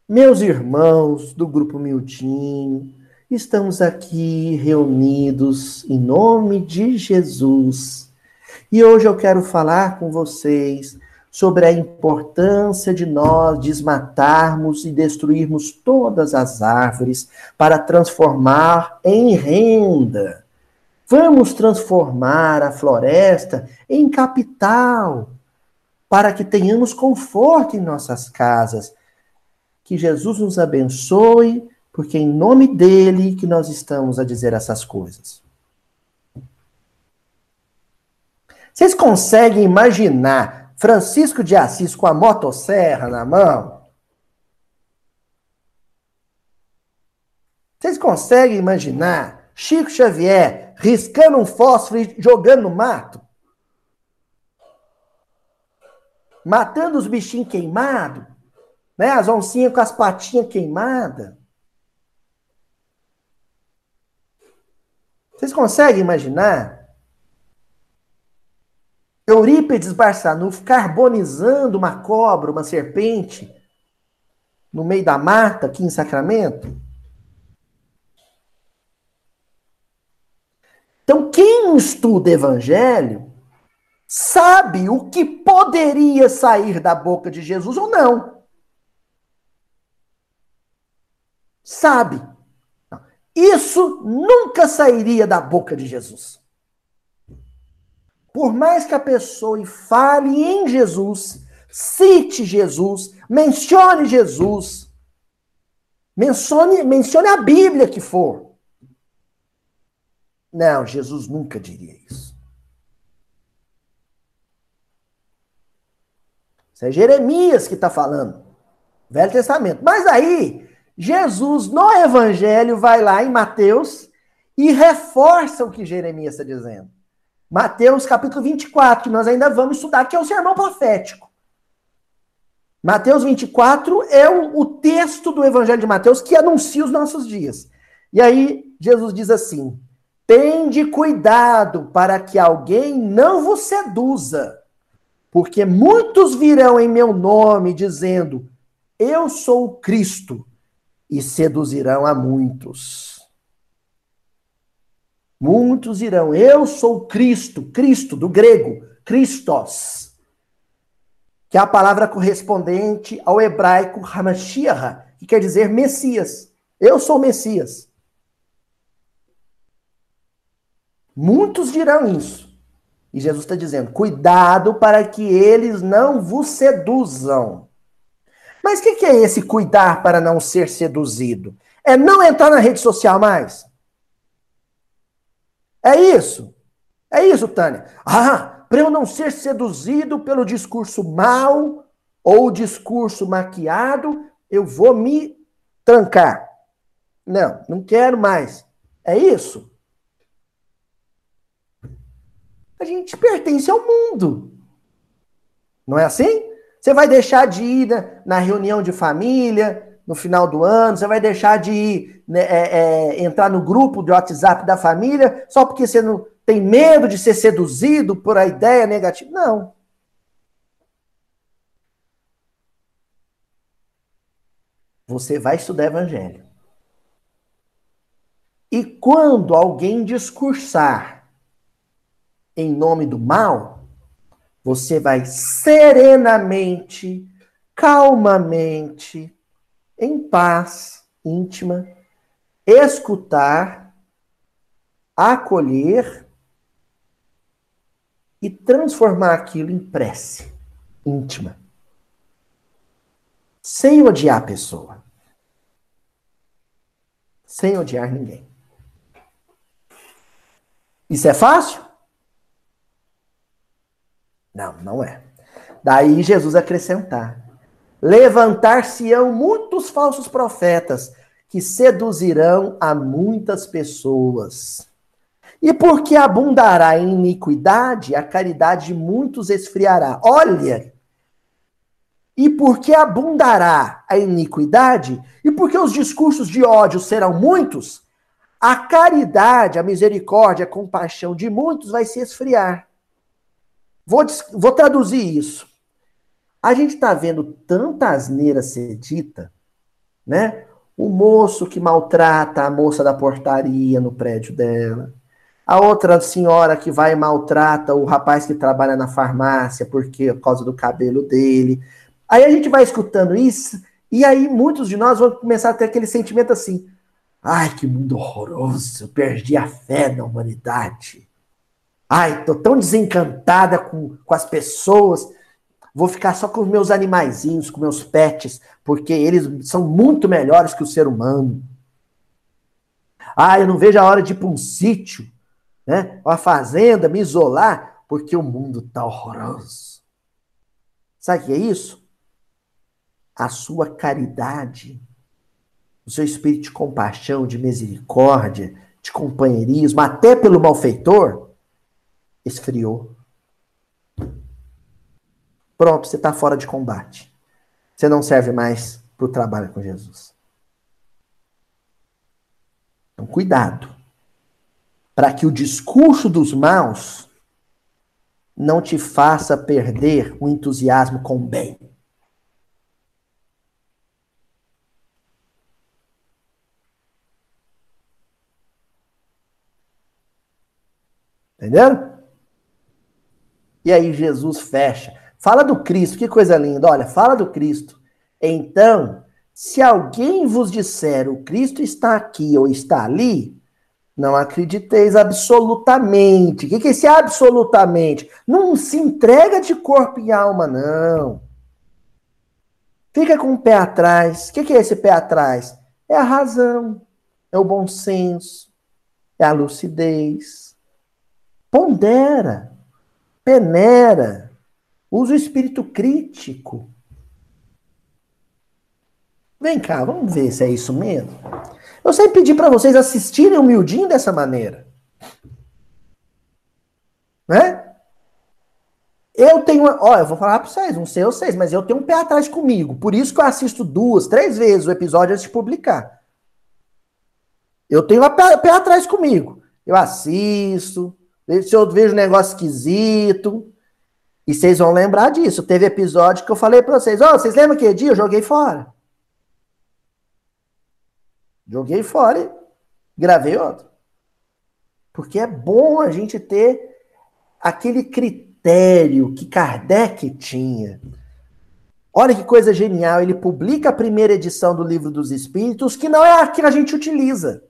Meus irmãos do grupo Miltinho, estamos aqui reunidos em nome de Jesus. E hoje eu quero falar com vocês sobre a importância de nós desmatarmos e destruirmos todas as árvores para transformar em renda. Vamos transformar a floresta em capital para que tenhamos conforto em nossas casas. Que Jesus nos abençoe porque é em nome dele que nós estamos a dizer essas coisas. Vocês conseguem imaginar Francisco de Assis com a motosserra na mão? Vocês conseguem imaginar Chico Xavier riscando um fósforo e jogando no mato? Matando os bichinhos queimados? Né? As oncinhas com as patinhas queimadas? Vocês conseguem imaginar? Eurípides Barçanufo carbonizando uma cobra, uma serpente, no meio da mata aqui em Sacramento? Então, quem estuda evangelho sabe o que poderia sair da boca de Jesus ou não. Sabe. Isso nunca sairia da boca de Jesus. Por mais que a pessoa fale em Jesus, cite Jesus, mencione Jesus, mencione, mencione a Bíblia que for. Não, Jesus nunca diria isso. Isso é Jeremias que está falando. Velho Testamento. Mas aí, Jesus, no Evangelho, vai lá em Mateus e reforça o que Jeremias está dizendo. Mateus capítulo 24, que nós ainda vamos estudar, que é o sermão profético. Mateus 24 é o, o texto do Evangelho de Mateus que anuncia os nossos dias. E aí, Jesus diz assim: Tende cuidado para que alguém não vos seduza, porque muitos virão em meu nome dizendo: Eu sou o Cristo, e seduzirão a muitos. Muitos irão, eu sou Cristo, Cristo do grego, Christos, que é a palavra correspondente ao hebraico Hamashiach, que quer dizer Messias. Eu sou Messias. Muitos dirão isso. E Jesus está dizendo: cuidado para que eles não vos seduzam. Mas o que, que é esse cuidar para não ser seduzido? É não entrar na rede social mais? É isso. É isso, Tânia. Ah, para eu não ser seduzido pelo discurso mal ou discurso maquiado, eu vou me trancar. Não, não quero mais. É isso? A gente pertence ao mundo. Não é assim? Você vai deixar de ir na, reunião de família no final do ano, você vai deixar de ir, né, é, é, entrar no grupo de WhatsApp da família só porque você não tem medo de ser seduzido por a ideia negativa. Não. Você vai estudar evangelho. E quando alguém discursar em nome do mal, você vai serenamente, calmamente, em paz íntima, escutar, acolher e transformar aquilo em prece íntima. Sem odiar a pessoa. Sem odiar ninguém. Isso é fácil? Não, não é. Daí Jesus acrescentar: Levantar-se-ão muitos falsos profetas que seduzirão a muitas pessoas. E porque abundará em iniquidade, a caridade de muitos esfriará. Olha! E porque abundará a iniquidade, e porque os discursos de ódio serão muitos, a caridade, a misericórdia, a compaixão de muitos vai se esfriar. Vou, vou traduzir isso. A gente está vendo tanta asneira ser dita, né? O moço que maltrata a moça da portaria no prédio dela. A outra senhora que vai e maltrata o rapaz que trabalha na farmácia porque por causa do cabelo dele. Aí a gente vai escutando isso e aí muitos de nós vão começar a ter aquele sentimento assim: ai, que mundo horroroso, eu perdi a fé na humanidade. Ai, tô tão desencantada com, com as pessoas. Vou ficar só com os meus animaizinhos, com meus pets, porque eles são muito melhores que o ser humano. Ah, eu não vejo a hora de ir para um sítio, né? Uma fazenda, me isolar, porque o mundo tá horroroso. Sabe o que é isso? A sua caridade, o seu espírito de compaixão, de misericórdia, de companheirismo, até pelo malfeitor, esfriou. Pronto, você está fora de combate. Você não serve mais para o trabalho com Jesus. Então, cuidado. Para que o discurso dos maus não te faça perder o entusiasmo com o bem. Entenderam? E aí Jesus fecha. Fala do Cristo, que coisa linda. Olha, fala do Cristo. Então, se alguém vos disser o Cristo está aqui ou está ali, não acrediteis absolutamente. O que é esse absolutamente? Não se entrega de corpo e alma, não. Fica com o pé atrás. O que é esse pé atrás? É a razão, é o bom senso, é a lucidez. Pondera peneira, Usa o espírito crítico. Vem cá, vamos ver se é isso mesmo. Eu sempre pedi para vocês assistirem o Mildinho dessa maneira. Né? Eu tenho. Ó, eu vou falar para vocês, não sei vocês, mas eu tenho um pé atrás comigo. Por isso que eu assisto duas, três vezes o episódio antes de publicar. Eu tenho um pé, pé atrás comigo. Eu assisto, se eu vejo um negócio esquisito. E vocês vão lembrar disso. Teve episódio que eu falei para vocês: Ó, oh, vocês lembram que dia eu joguei fora? Joguei fora e gravei outro. Porque é bom a gente ter aquele critério que Kardec tinha. Olha que coisa genial, ele publica a primeira edição do Livro dos Espíritos, que não é a que a gente utiliza.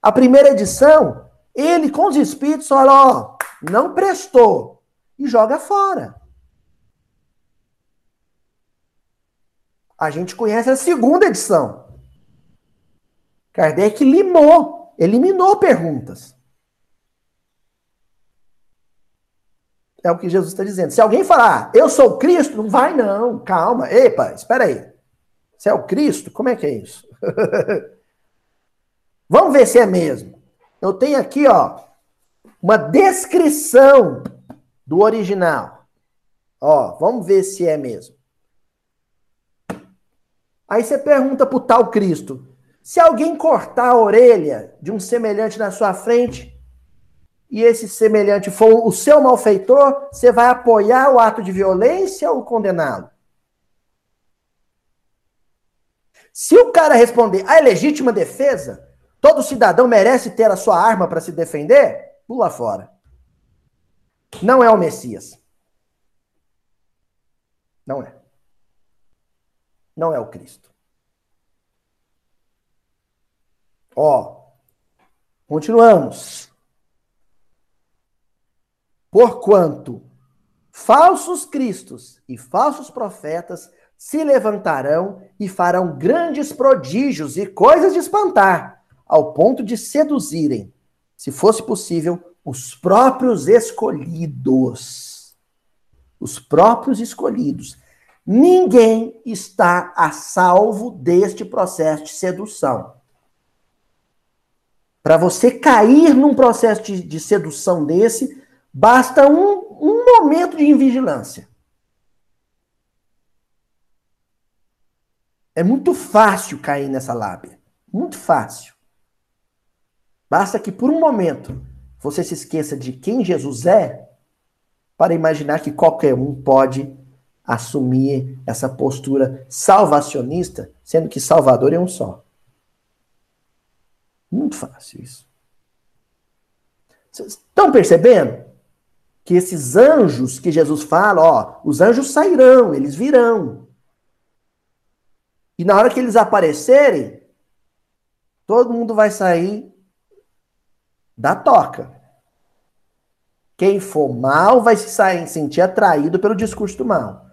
A primeira edição, ele com os espíritos fala, ó, não prestou, e joga fora. A gente conhece a segunda edição. Kardec limou, eliminou perguntas. É o que Jesus está dizendo. Se alguém falar, ah, eu sou Cristo, não vai não, calma. Epa, espera aí. Você é o Cristo? Como é que é isso? Vamos ver se é mesmo. Eu tenho aqui, ó, uma descrição do original. Ó, vamos ver se é mesmo. Aí você pergunta pro tal Cristo: se alguém cortar a orelha de um semelhante na sua frente, e esse semelhante for o seu malfeitor, você vai apoiar o ato de violência ou condená-lo? Se o cara responder ah, é legítima defesa, todo cidadão merece ter a sua arma para se defender, pula fora. Não é o Messias. Não é. Não é o Cristo. Ó, continuamos. Porquanto falsos cristos e falsos profetas se levantarão e farão grandes prodígios e coisas de espantar, ao ponto de seduzirem, se fosse possível, os próprios escolhidos. Os próprios escolhidos. Ninguém está a salvo deste processo de sedução. Para você cair num processo de, de sedução desse, basta um, um momento de invigilância. É muito fácil cair nessa lábia. Muito fácil. Basta que por um momento você se esqueça de quem Jesus é para imaginar que qualquer um pode assumir essa postura salvacionista, sendo que Salvador é um só. Muito fácil isso. Vocês estão percebendo? Que esses anjos que Jesus fala, ó, os anjos sairão, eles virão. E na hora que eles aparecerem, todo mundo vai sair da toca. Quem for mal vai se sentir atraído pelo discurso do mal.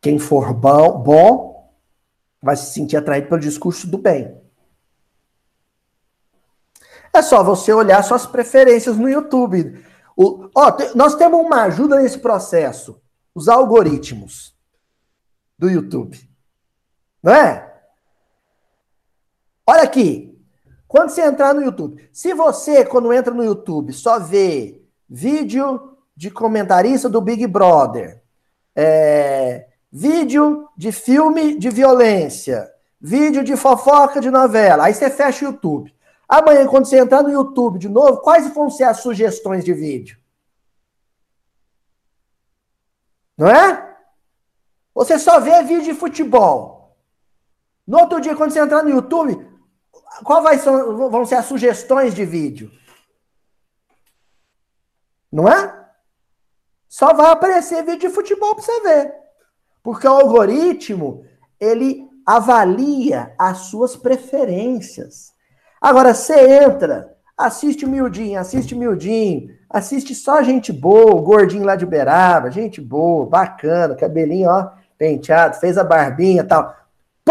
Quem for bom, bom vai se sentir atraído pelo discurso do bem. É só você olhar suas preferências no YouTube. O, ó, te, nós temos uma ajuda nesse processo. Os algoritmos do YouTube. Não é? Olha aqui. Quando você entrar no YouTube, se você, quando entra no YouTube, só vê vídeo de comentarista do Big Brother, é, vídeo de filme de violência, vídeo de fofoca de novela, aí você fecha o YouTube. Amanhã, quando você entrar no YouTube de novo, quais vão ser as sugestões de vídeo? Não é? Você só vê vídeo de futebol. No outro dia, quando você entrar no YouTube, qual vai ser, vão ser as sugestões de vídeo? Não é? Só vai aparecer vídeo de futebol para você ver. Porque o algoritmo, ele avalia as suas preferências. Agora, você entra, assiste miudinho, assiste miudinho, assiste só gente boa, gordinho lá de Uberaba, gente boa, bacana, cabelinho, ó, penteado, fez a barbinha tal.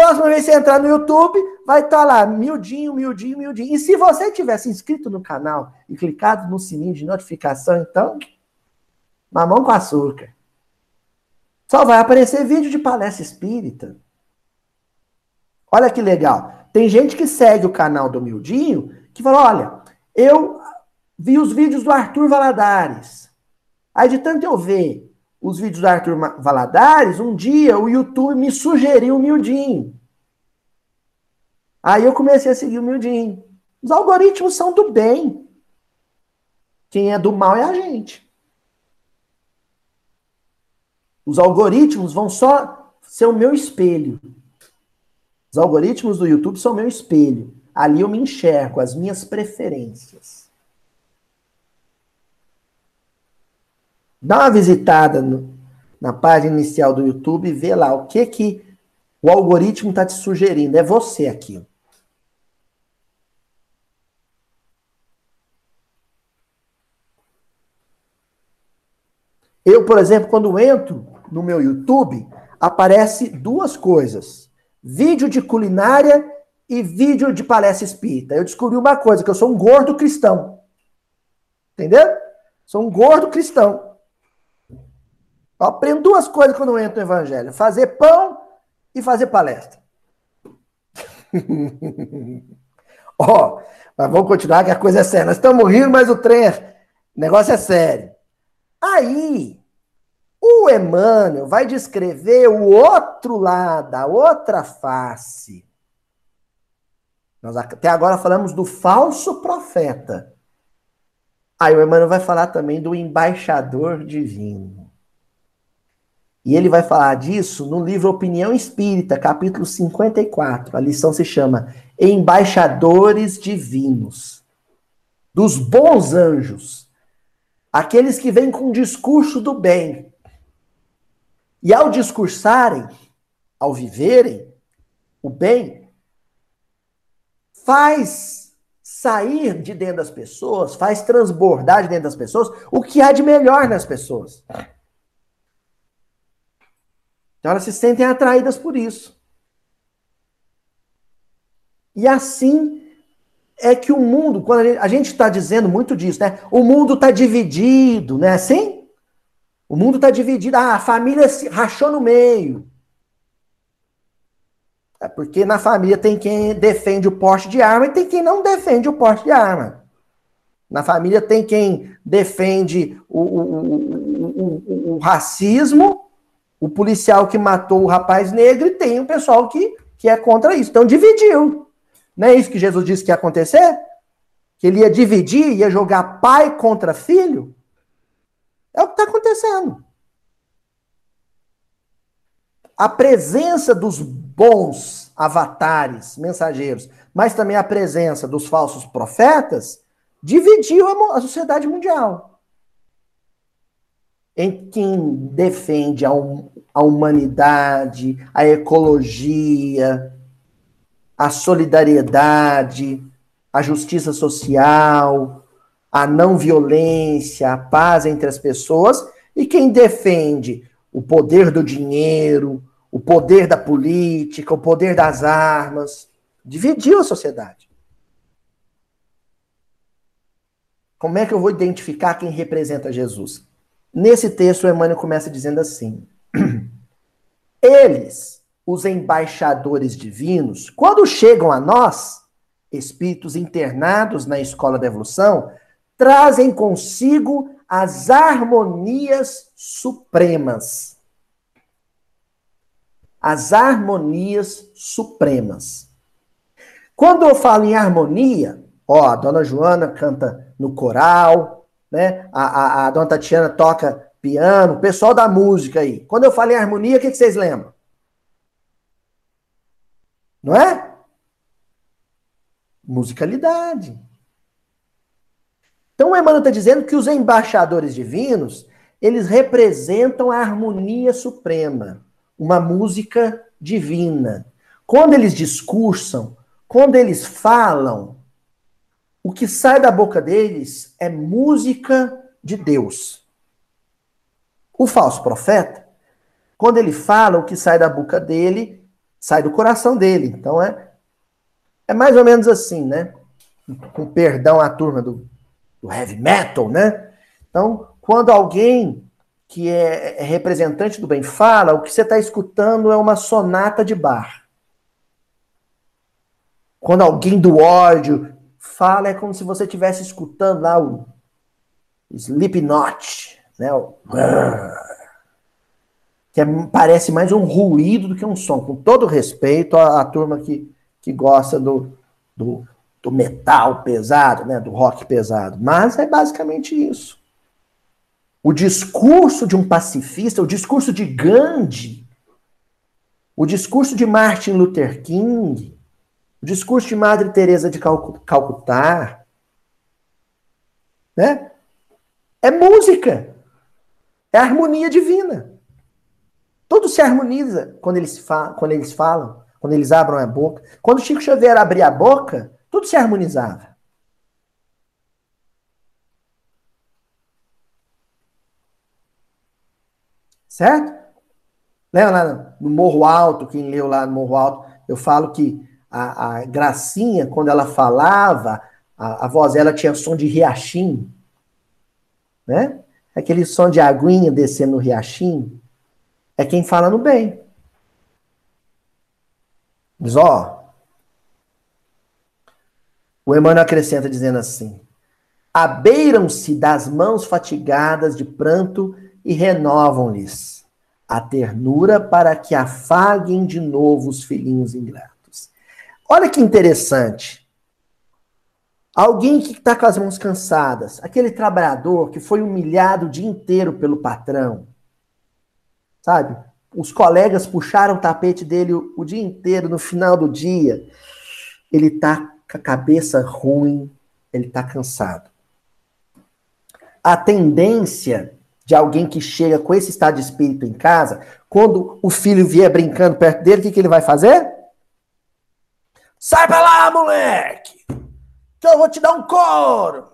Próxima vez que você entrar no YouTube, vai estar tá lá, miudinho, miudinho, miudinho. E se você tivesse inscrito no canal e clicado no sininho de notificação, então, Mamão com açúcar. Só vai aparecer vídeo de palestra espírita. Olha que legal. Tem gente que segue o canal do Mildinho que fala: olha, eu vi os vídeos do Arthur Valadares. Aí de tanto eu ver os vídeos do Arthur Valadares, um dia o YouTube me sugeriu o Mildinho. Aí eu comecei a seguir o Mildinho. Os algoritmos são do bem. Quem é do mal é a gente. Os algoritmos vão só ser o meu espelho. Os algoritmos do YouTube são meu espelho. Ali eu me enxergo, as minhas preferências. Dá uma visitada no, na página inicial do YouTube e vê lá o que que o algoritmo está te sugerindo. É você aqui. Eu, por exemplo, quando entro no meu YouTube, aparece duas coisas: vídeo de culinária e vídeo de palestra espírita. Eu descobri uma coisa, que eu sou um gordo cristão. Entendeu? Sou um gordo cristão. Eu aprendo duas coisas quando entro no evangelho: fazer pão e fazer palestra. Ó, oh, mas vamos continuar que a coisa é séria. Nós estamos rindo, mas o trem, é... o negócio é sério. Aí, o Emmanuel vai descrever o outro lado, a outra face. Nós até agora falamos do falso profeta. Aí o Emmanuel vai falar também do embaixador divino. E ele vai falar disso no livro Opinião Espírita, capítulo 54. A lição se chama Embaixadores Divinos. Dos bons anjos aqueles que vêm com o discurso do bem. E ao discursarem, ao viverem o bem, faz sair de dentro das pessoas, faz transbordar de dentro das pessoas o que há de melhor nas pessoas. Então elas se sentem atraídas por isso. E assim é que o mundo, quando a gente está dizendo muito disso, né? O mundo está dividido, né? Assim? O mundo está dividido. Ah, a família se rachou no meio. É porque na família tem quem defende o porte de arma e tem quem não defende o porte de arma. Na família tem quem defende o, o, o, o, racismo, o policial que matou o rapaz negro, e tem o pessoal que, que é contra isso. Então dividiu. Não é isso que Jesus disse que ia acontecer? Que ele ia dividir, ia jogar pai contra filho? É o que está acontecendo. A presença dos bons avatares, mensageiros, mas também a presença dos falsos profetas, dividiu a sociedade mundial. Em quem defende a, a humanidade, a ecologia, a solidariedade, a justiça social, a não violência, a paz entre as pessoas, e quem defende o poder do dinheiro, o poder da política, o poder das armas, dividiu a sociedade. Como é que eu vou identificar quem representa Jesus? Nesse texto, Emmanuel começa dizendo assim: Eles os embaixadores divinos, quando chegam a nós, espíritos internados na escola da evolução, trazem consigo as harmonias supremas. As harmonias supremas. Quando eu falo em harmonia, ó, a dona Joana canta no coral, né? A, a, a dona Tatiana toca piano, o pessoal da música aí. Quando eu falo em harmonia, o que, que vocês lembram? Não é? Musicalidade. Então o Emmanuel está dizendo que os embaixadores divinos, eles representam a harmonia suprema, uma música divina. Quando eles discursam, quando eles falam, o que sai da boca deles é música de Deus. O falso profeta, quando ele fala, o que sai da boca dele sai do coração dele. Então é, é mais ou menos assim, né? Com perdão à turma do, do heavy metal, né? Então, quando alguém que é, é representante do bem fala, o que você está escutando é uma sonata de bar. Quando alguém do ódio fala, é como se você estivesse escutando lá o Slipknot, né? O... Que é, parece mais um ruído do que um som. Com todo respeito à, à turma que, que gosta do, do, do metal pesado, né? Do rock pesado. Mas é basicamente isso. O discurso de um pacifista, o discurso de Gandhi, o discurso de Martin Luther King, o discurso de Madre Teresa de Calcutá, né? É música. É harmonia divina. Tudo se harmoniza quando eles, quando eles falam, quando eles abrem a boca. Quando Chico Xavier abria a boca, tudo se harmonizava. Certo? Lembra lá no Morro Alto, quem leu lá no Morro Alto, eu falo que a, a Gracinha, quando ela falava, a, a voz dela tinha som de riachim, né? Aquele som de aguinha descendo no riachim, é quem fala no bem. Diz, ó, o Emmanuel acrescenta dizendo assim, abeiram-se das mãos fatigadas de pranto e renovam-lhes a ternura para que afaguem de novo os filhinhos ingratos. Olha que interessante. Alguém que está com as mãos cansadas, aquele trabalhador que foi humilhado o dia inteiro pelo patrão, sabe? Os colegas puxaram o tapete dele o, dia inteiro, no final do dia, ele está com a cabeça ruim, ele está cansado. A tendência de alguém que chega com esse estado de espírito em casa, quando o filho vier brincando perto dele, o que, que ele vai fazer? Sai pra lá, moleque! Que eu vou te dar um couro!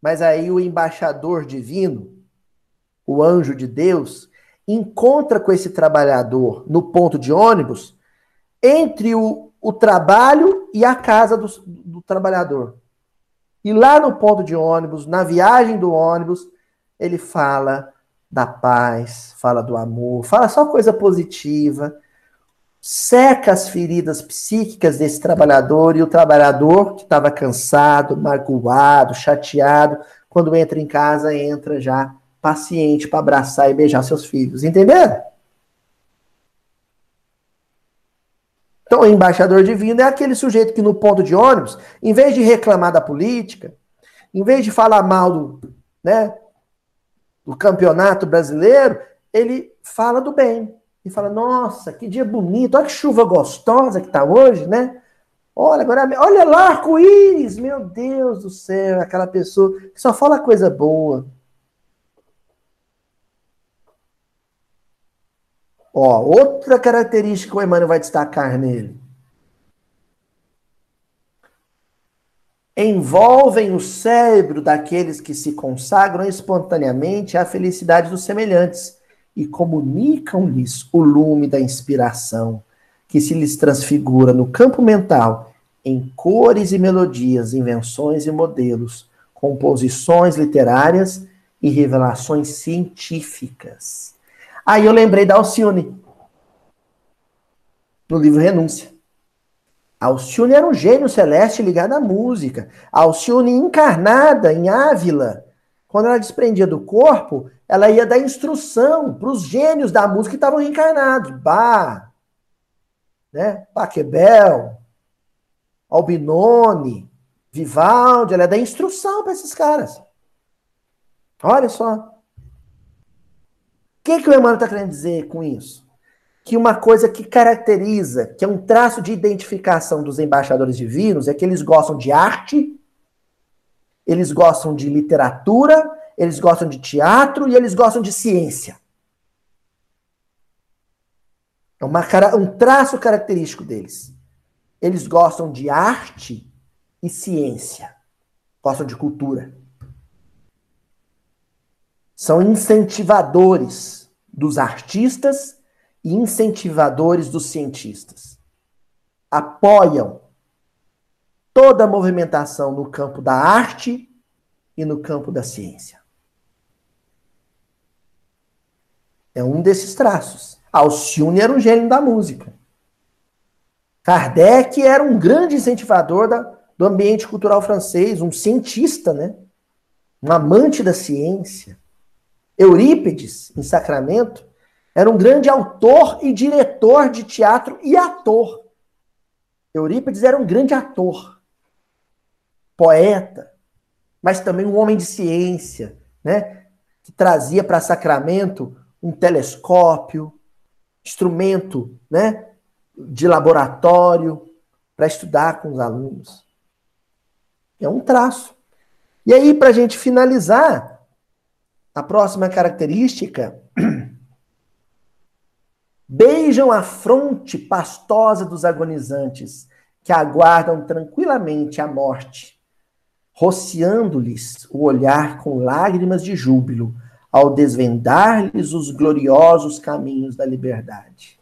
Mas aí o embaixador divino, o anjo de Deus, encontra com esse trabalhador no ponto de ônibus, entre o, o trabalho e a casa do, do trabalhador. E lá no ponto de ônibus, na viagem do ônibus, ele fala da paz, fala do amor, fala só coisa positiva, seca as feridas psíquicas desse trabalhador e o trabalhador que estava cansado, magoado, chateado, quando entra em casa, entra já paciente para abraçar e beijar seus filhos. Entenderam? Então, o embaixador divino é aquele sujeito que no ponto de ônibus, em vez de reclamar da política, em vez de falar mal do, né, do campeonato brasileiro, ele fala do bem. E fala, nossa, que dia bonito, olha que chuva gostosa que tá hoje, né? Olha, agora, olha lá, arco-íris, meu Deus do céu, aquela pessoa que só fala coisa boa. Ó, outra característica que o Emmanuel vai destacar nele. Envolvem o cérebro daqueles que se consagram espontaneamente à felicidade dos semelhantes e comunicam-lhes o lume da inspiração, que se lhes transfigura no campo mental em cores e melodias, invenções e modelos, composições literárias e revelações científicas. Aí eu lembrei da Alcione, no livro Renúncia. Alcione era um gênio celeste ligado à música. Alcione encarnada em Ávila, quando ela desprendia do corpo, ela ia dar instrução para os gênios da música que estavam reencarnados. Bach, né? Paquebel, Albinoni, Vivaldi, ela dar instrução para esses caras. Olha só que, que o Emmanuel está querendo dizer com isso? Que uma coisa que caracteriza, que é um traço de identificação dos embaixadores divinos, é que eles gostam de arte, eles gostam de literatura, eles gostam de teatro e eles gostam de ciência. É uma, um traço característico deles. Eles gostam de arte e ciência. Gostam de cultura são incentivadores dos artistas e incentivadores dos cientistas. Apoiam toda a movimentação no campo da arte e no campo da ciência. É um desses traços. Alcione era um gênio da música. Kardec era um grande incentivador da, do ambiente cultural francês, um cientista, né? Um amante da ciência. Eurípides, em Sacramento, era um grande autor e diretor de teatro e ator. Eurípides era um grande ator, poeta, mas também um homem de ciência, né? Que trazia para Sacramento um telescópio, instrumento, né? De laboratório para estudar com os alunos. É um traço. E aí, para a gente finalizar, a próxima característica beijam a fronte pastosa dos agonizantes, que aguardam tranquilamente a morte, rociando-lhes o olhar com lágrimas de júbilo, ao desvendar-lhes os gloriosos caminhos da liberdade.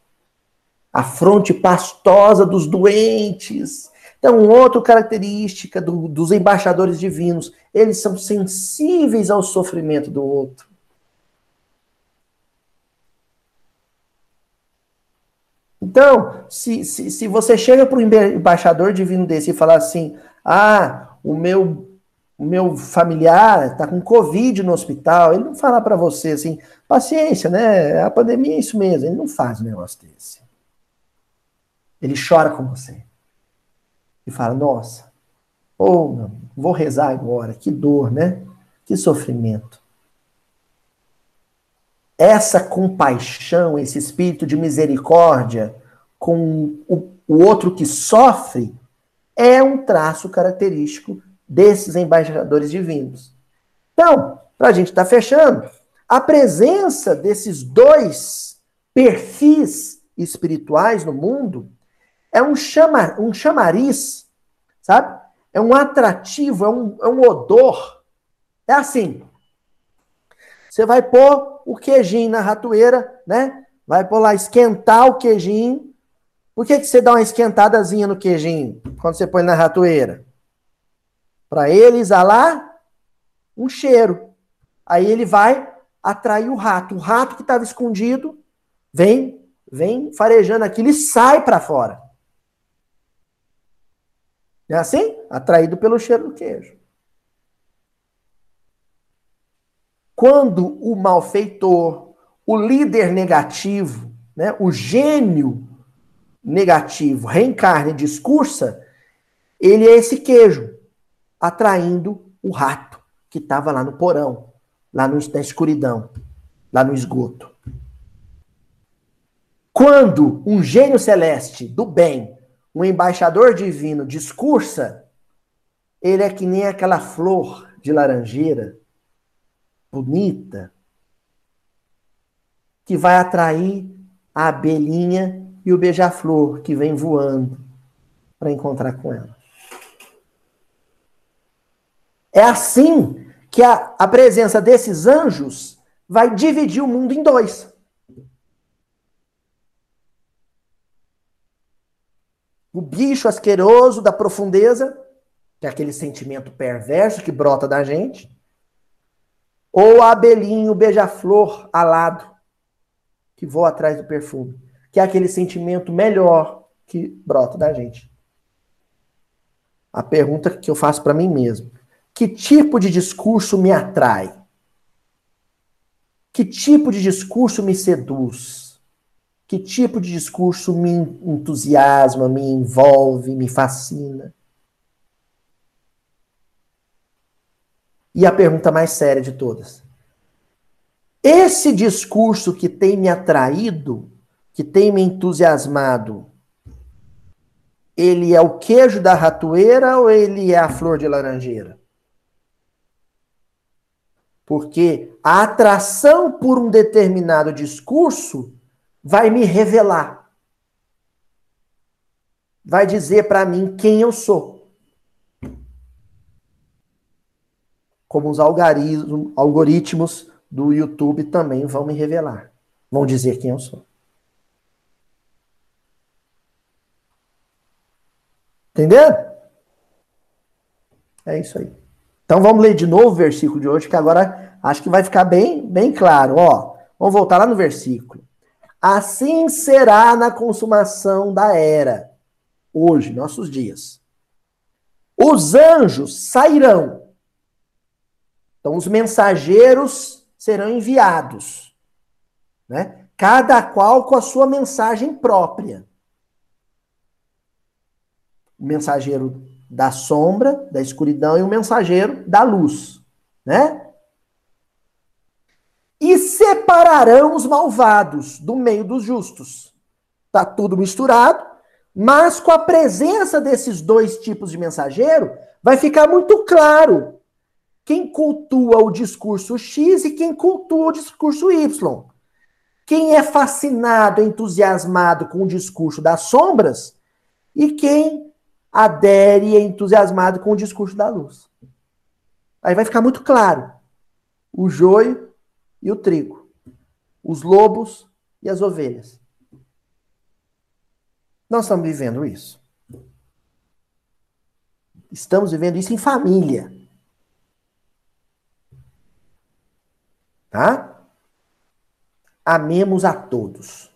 A fronte pastosa dos doentes. Então, outra característica do, dos embaixadores divinos, eles são sensíveis ao sofrimento do outro. Então, se, se, se você chega para um embaixador divino desse e falar assim: ah, o meu, o meu familiar está com Covid no hospital, ele não fala para você assim, paciência, né? A pandemia é isso mesmo. Ele não faz um negócio desse. Ele chora com você. E fala: nossa, oh, vou rezar agora, que dor, né? Que sofrimento essa compaixão, esse espírito de misericórdia com o, o outro que sofre, é um traço característico desses embaixadores divinos. Então, para a gente estar tá fechando, a presença desses dois perfis espirituais no mundo é um, chama, um chamariz, sabe? É um atrativo, é um, é um odor. É assim. Você vai pôr o queijinho na ratoeira, né? Vai por lá esquentar o queijinho. Por que, que você dá uma esquentadazinha no queijinho quando você põe na ratoeira? Para ele exalar um cheiro. Aí ele vai atrair o rato. O rato que estava escondido vem, vem farejando aquilo e sai para fora. É assim? Atraído pelo cheiro do queijo. Quando o malfeitor, o líder negativo, né, o gênio negativo reencarna e discursa, ele é esse queijo, atraindo o rato que estava lá no porão, lá no, na escuridão, lá no esgoto. Quando um gênio celeste do bem, um embaixador divino, discursa, ele é que nem aquela flor de laranjeira bonita, que vai atrair a abelhinha e o beija-flor que vem voando para encontrar com ela. É assim que a, a presença desses anjos vai dividir o mundo em dois. O bicho asqueroso da profundeza, que é aquele sentimento perverso que brota da gente, ou a abelhinho, beija-flor alado, que voa atrás do perfume. Que é aquele sentimento melhor que brota da gente. A pergunta que eu faço para mim mesmo: que tipo de discurso me atrai? Que tipo de discurso me seduz? Que tipo de discurso me entusiasma, me envolve, me fascina? E a pergunta mais séria de todas. Esse discurso que tem me atraído, que tem me entusiasmado, ele é o queijo da ratoeira ou ele é a flor de laranjeira? Porque a atração por um determinado discurso vai me revelar. Vai dizer para mim quem eu sou. como os algoritmos do YouTube também vão me revelar. Vão dizer quem eu sou. Entendeu? É isso aí. Então vamos ler de novo o versículo de hoje, que agora acho que vai ficar bem, bem claro. Ó, Vamos voltar lá no versículo. Assim será na consumação da era, hoje, nossos dias. Os anjos sairão. Então, os mensageiros serão enviados, né? Cada qual com a sua mensagem própria. O mensageiro da sombra, da escuridão e o mensageiro da luz, né? E separarão os malvados do meio dos justos. Tá tudo misturado, mas com a presença desses dois tipos de mensageiro, vai ficar muito claro quem cultua o discurso X e quem cultua o discurso Y. Quem é fascinado, entusiasmado com o discurso das sombras e quem adere é entusiasmado com o discurso da luz. Aí vai ficar muito claro o joio e o trigo, os lobos e as ovelhas. Nós estamos vivendo isso. Estamos vivendo isso em família. Tá? Amemos a todos.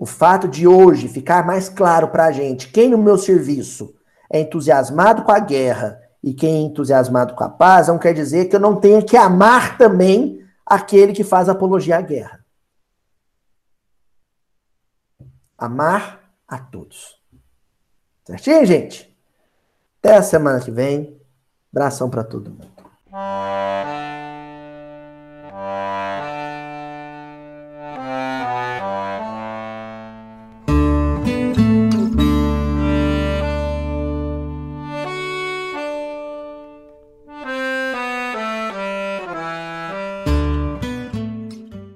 O fato de hoje ficar mais claro para a gente quem no meu serviço é entusiasmado com a guerra e quem é entusiasmado com a paz, não quer dizer que eu não tenha que amar também aquele que faz apologia à guerra. Amar a todos. Certinho, gente? Até a semana que vem. Abração para todo mundo.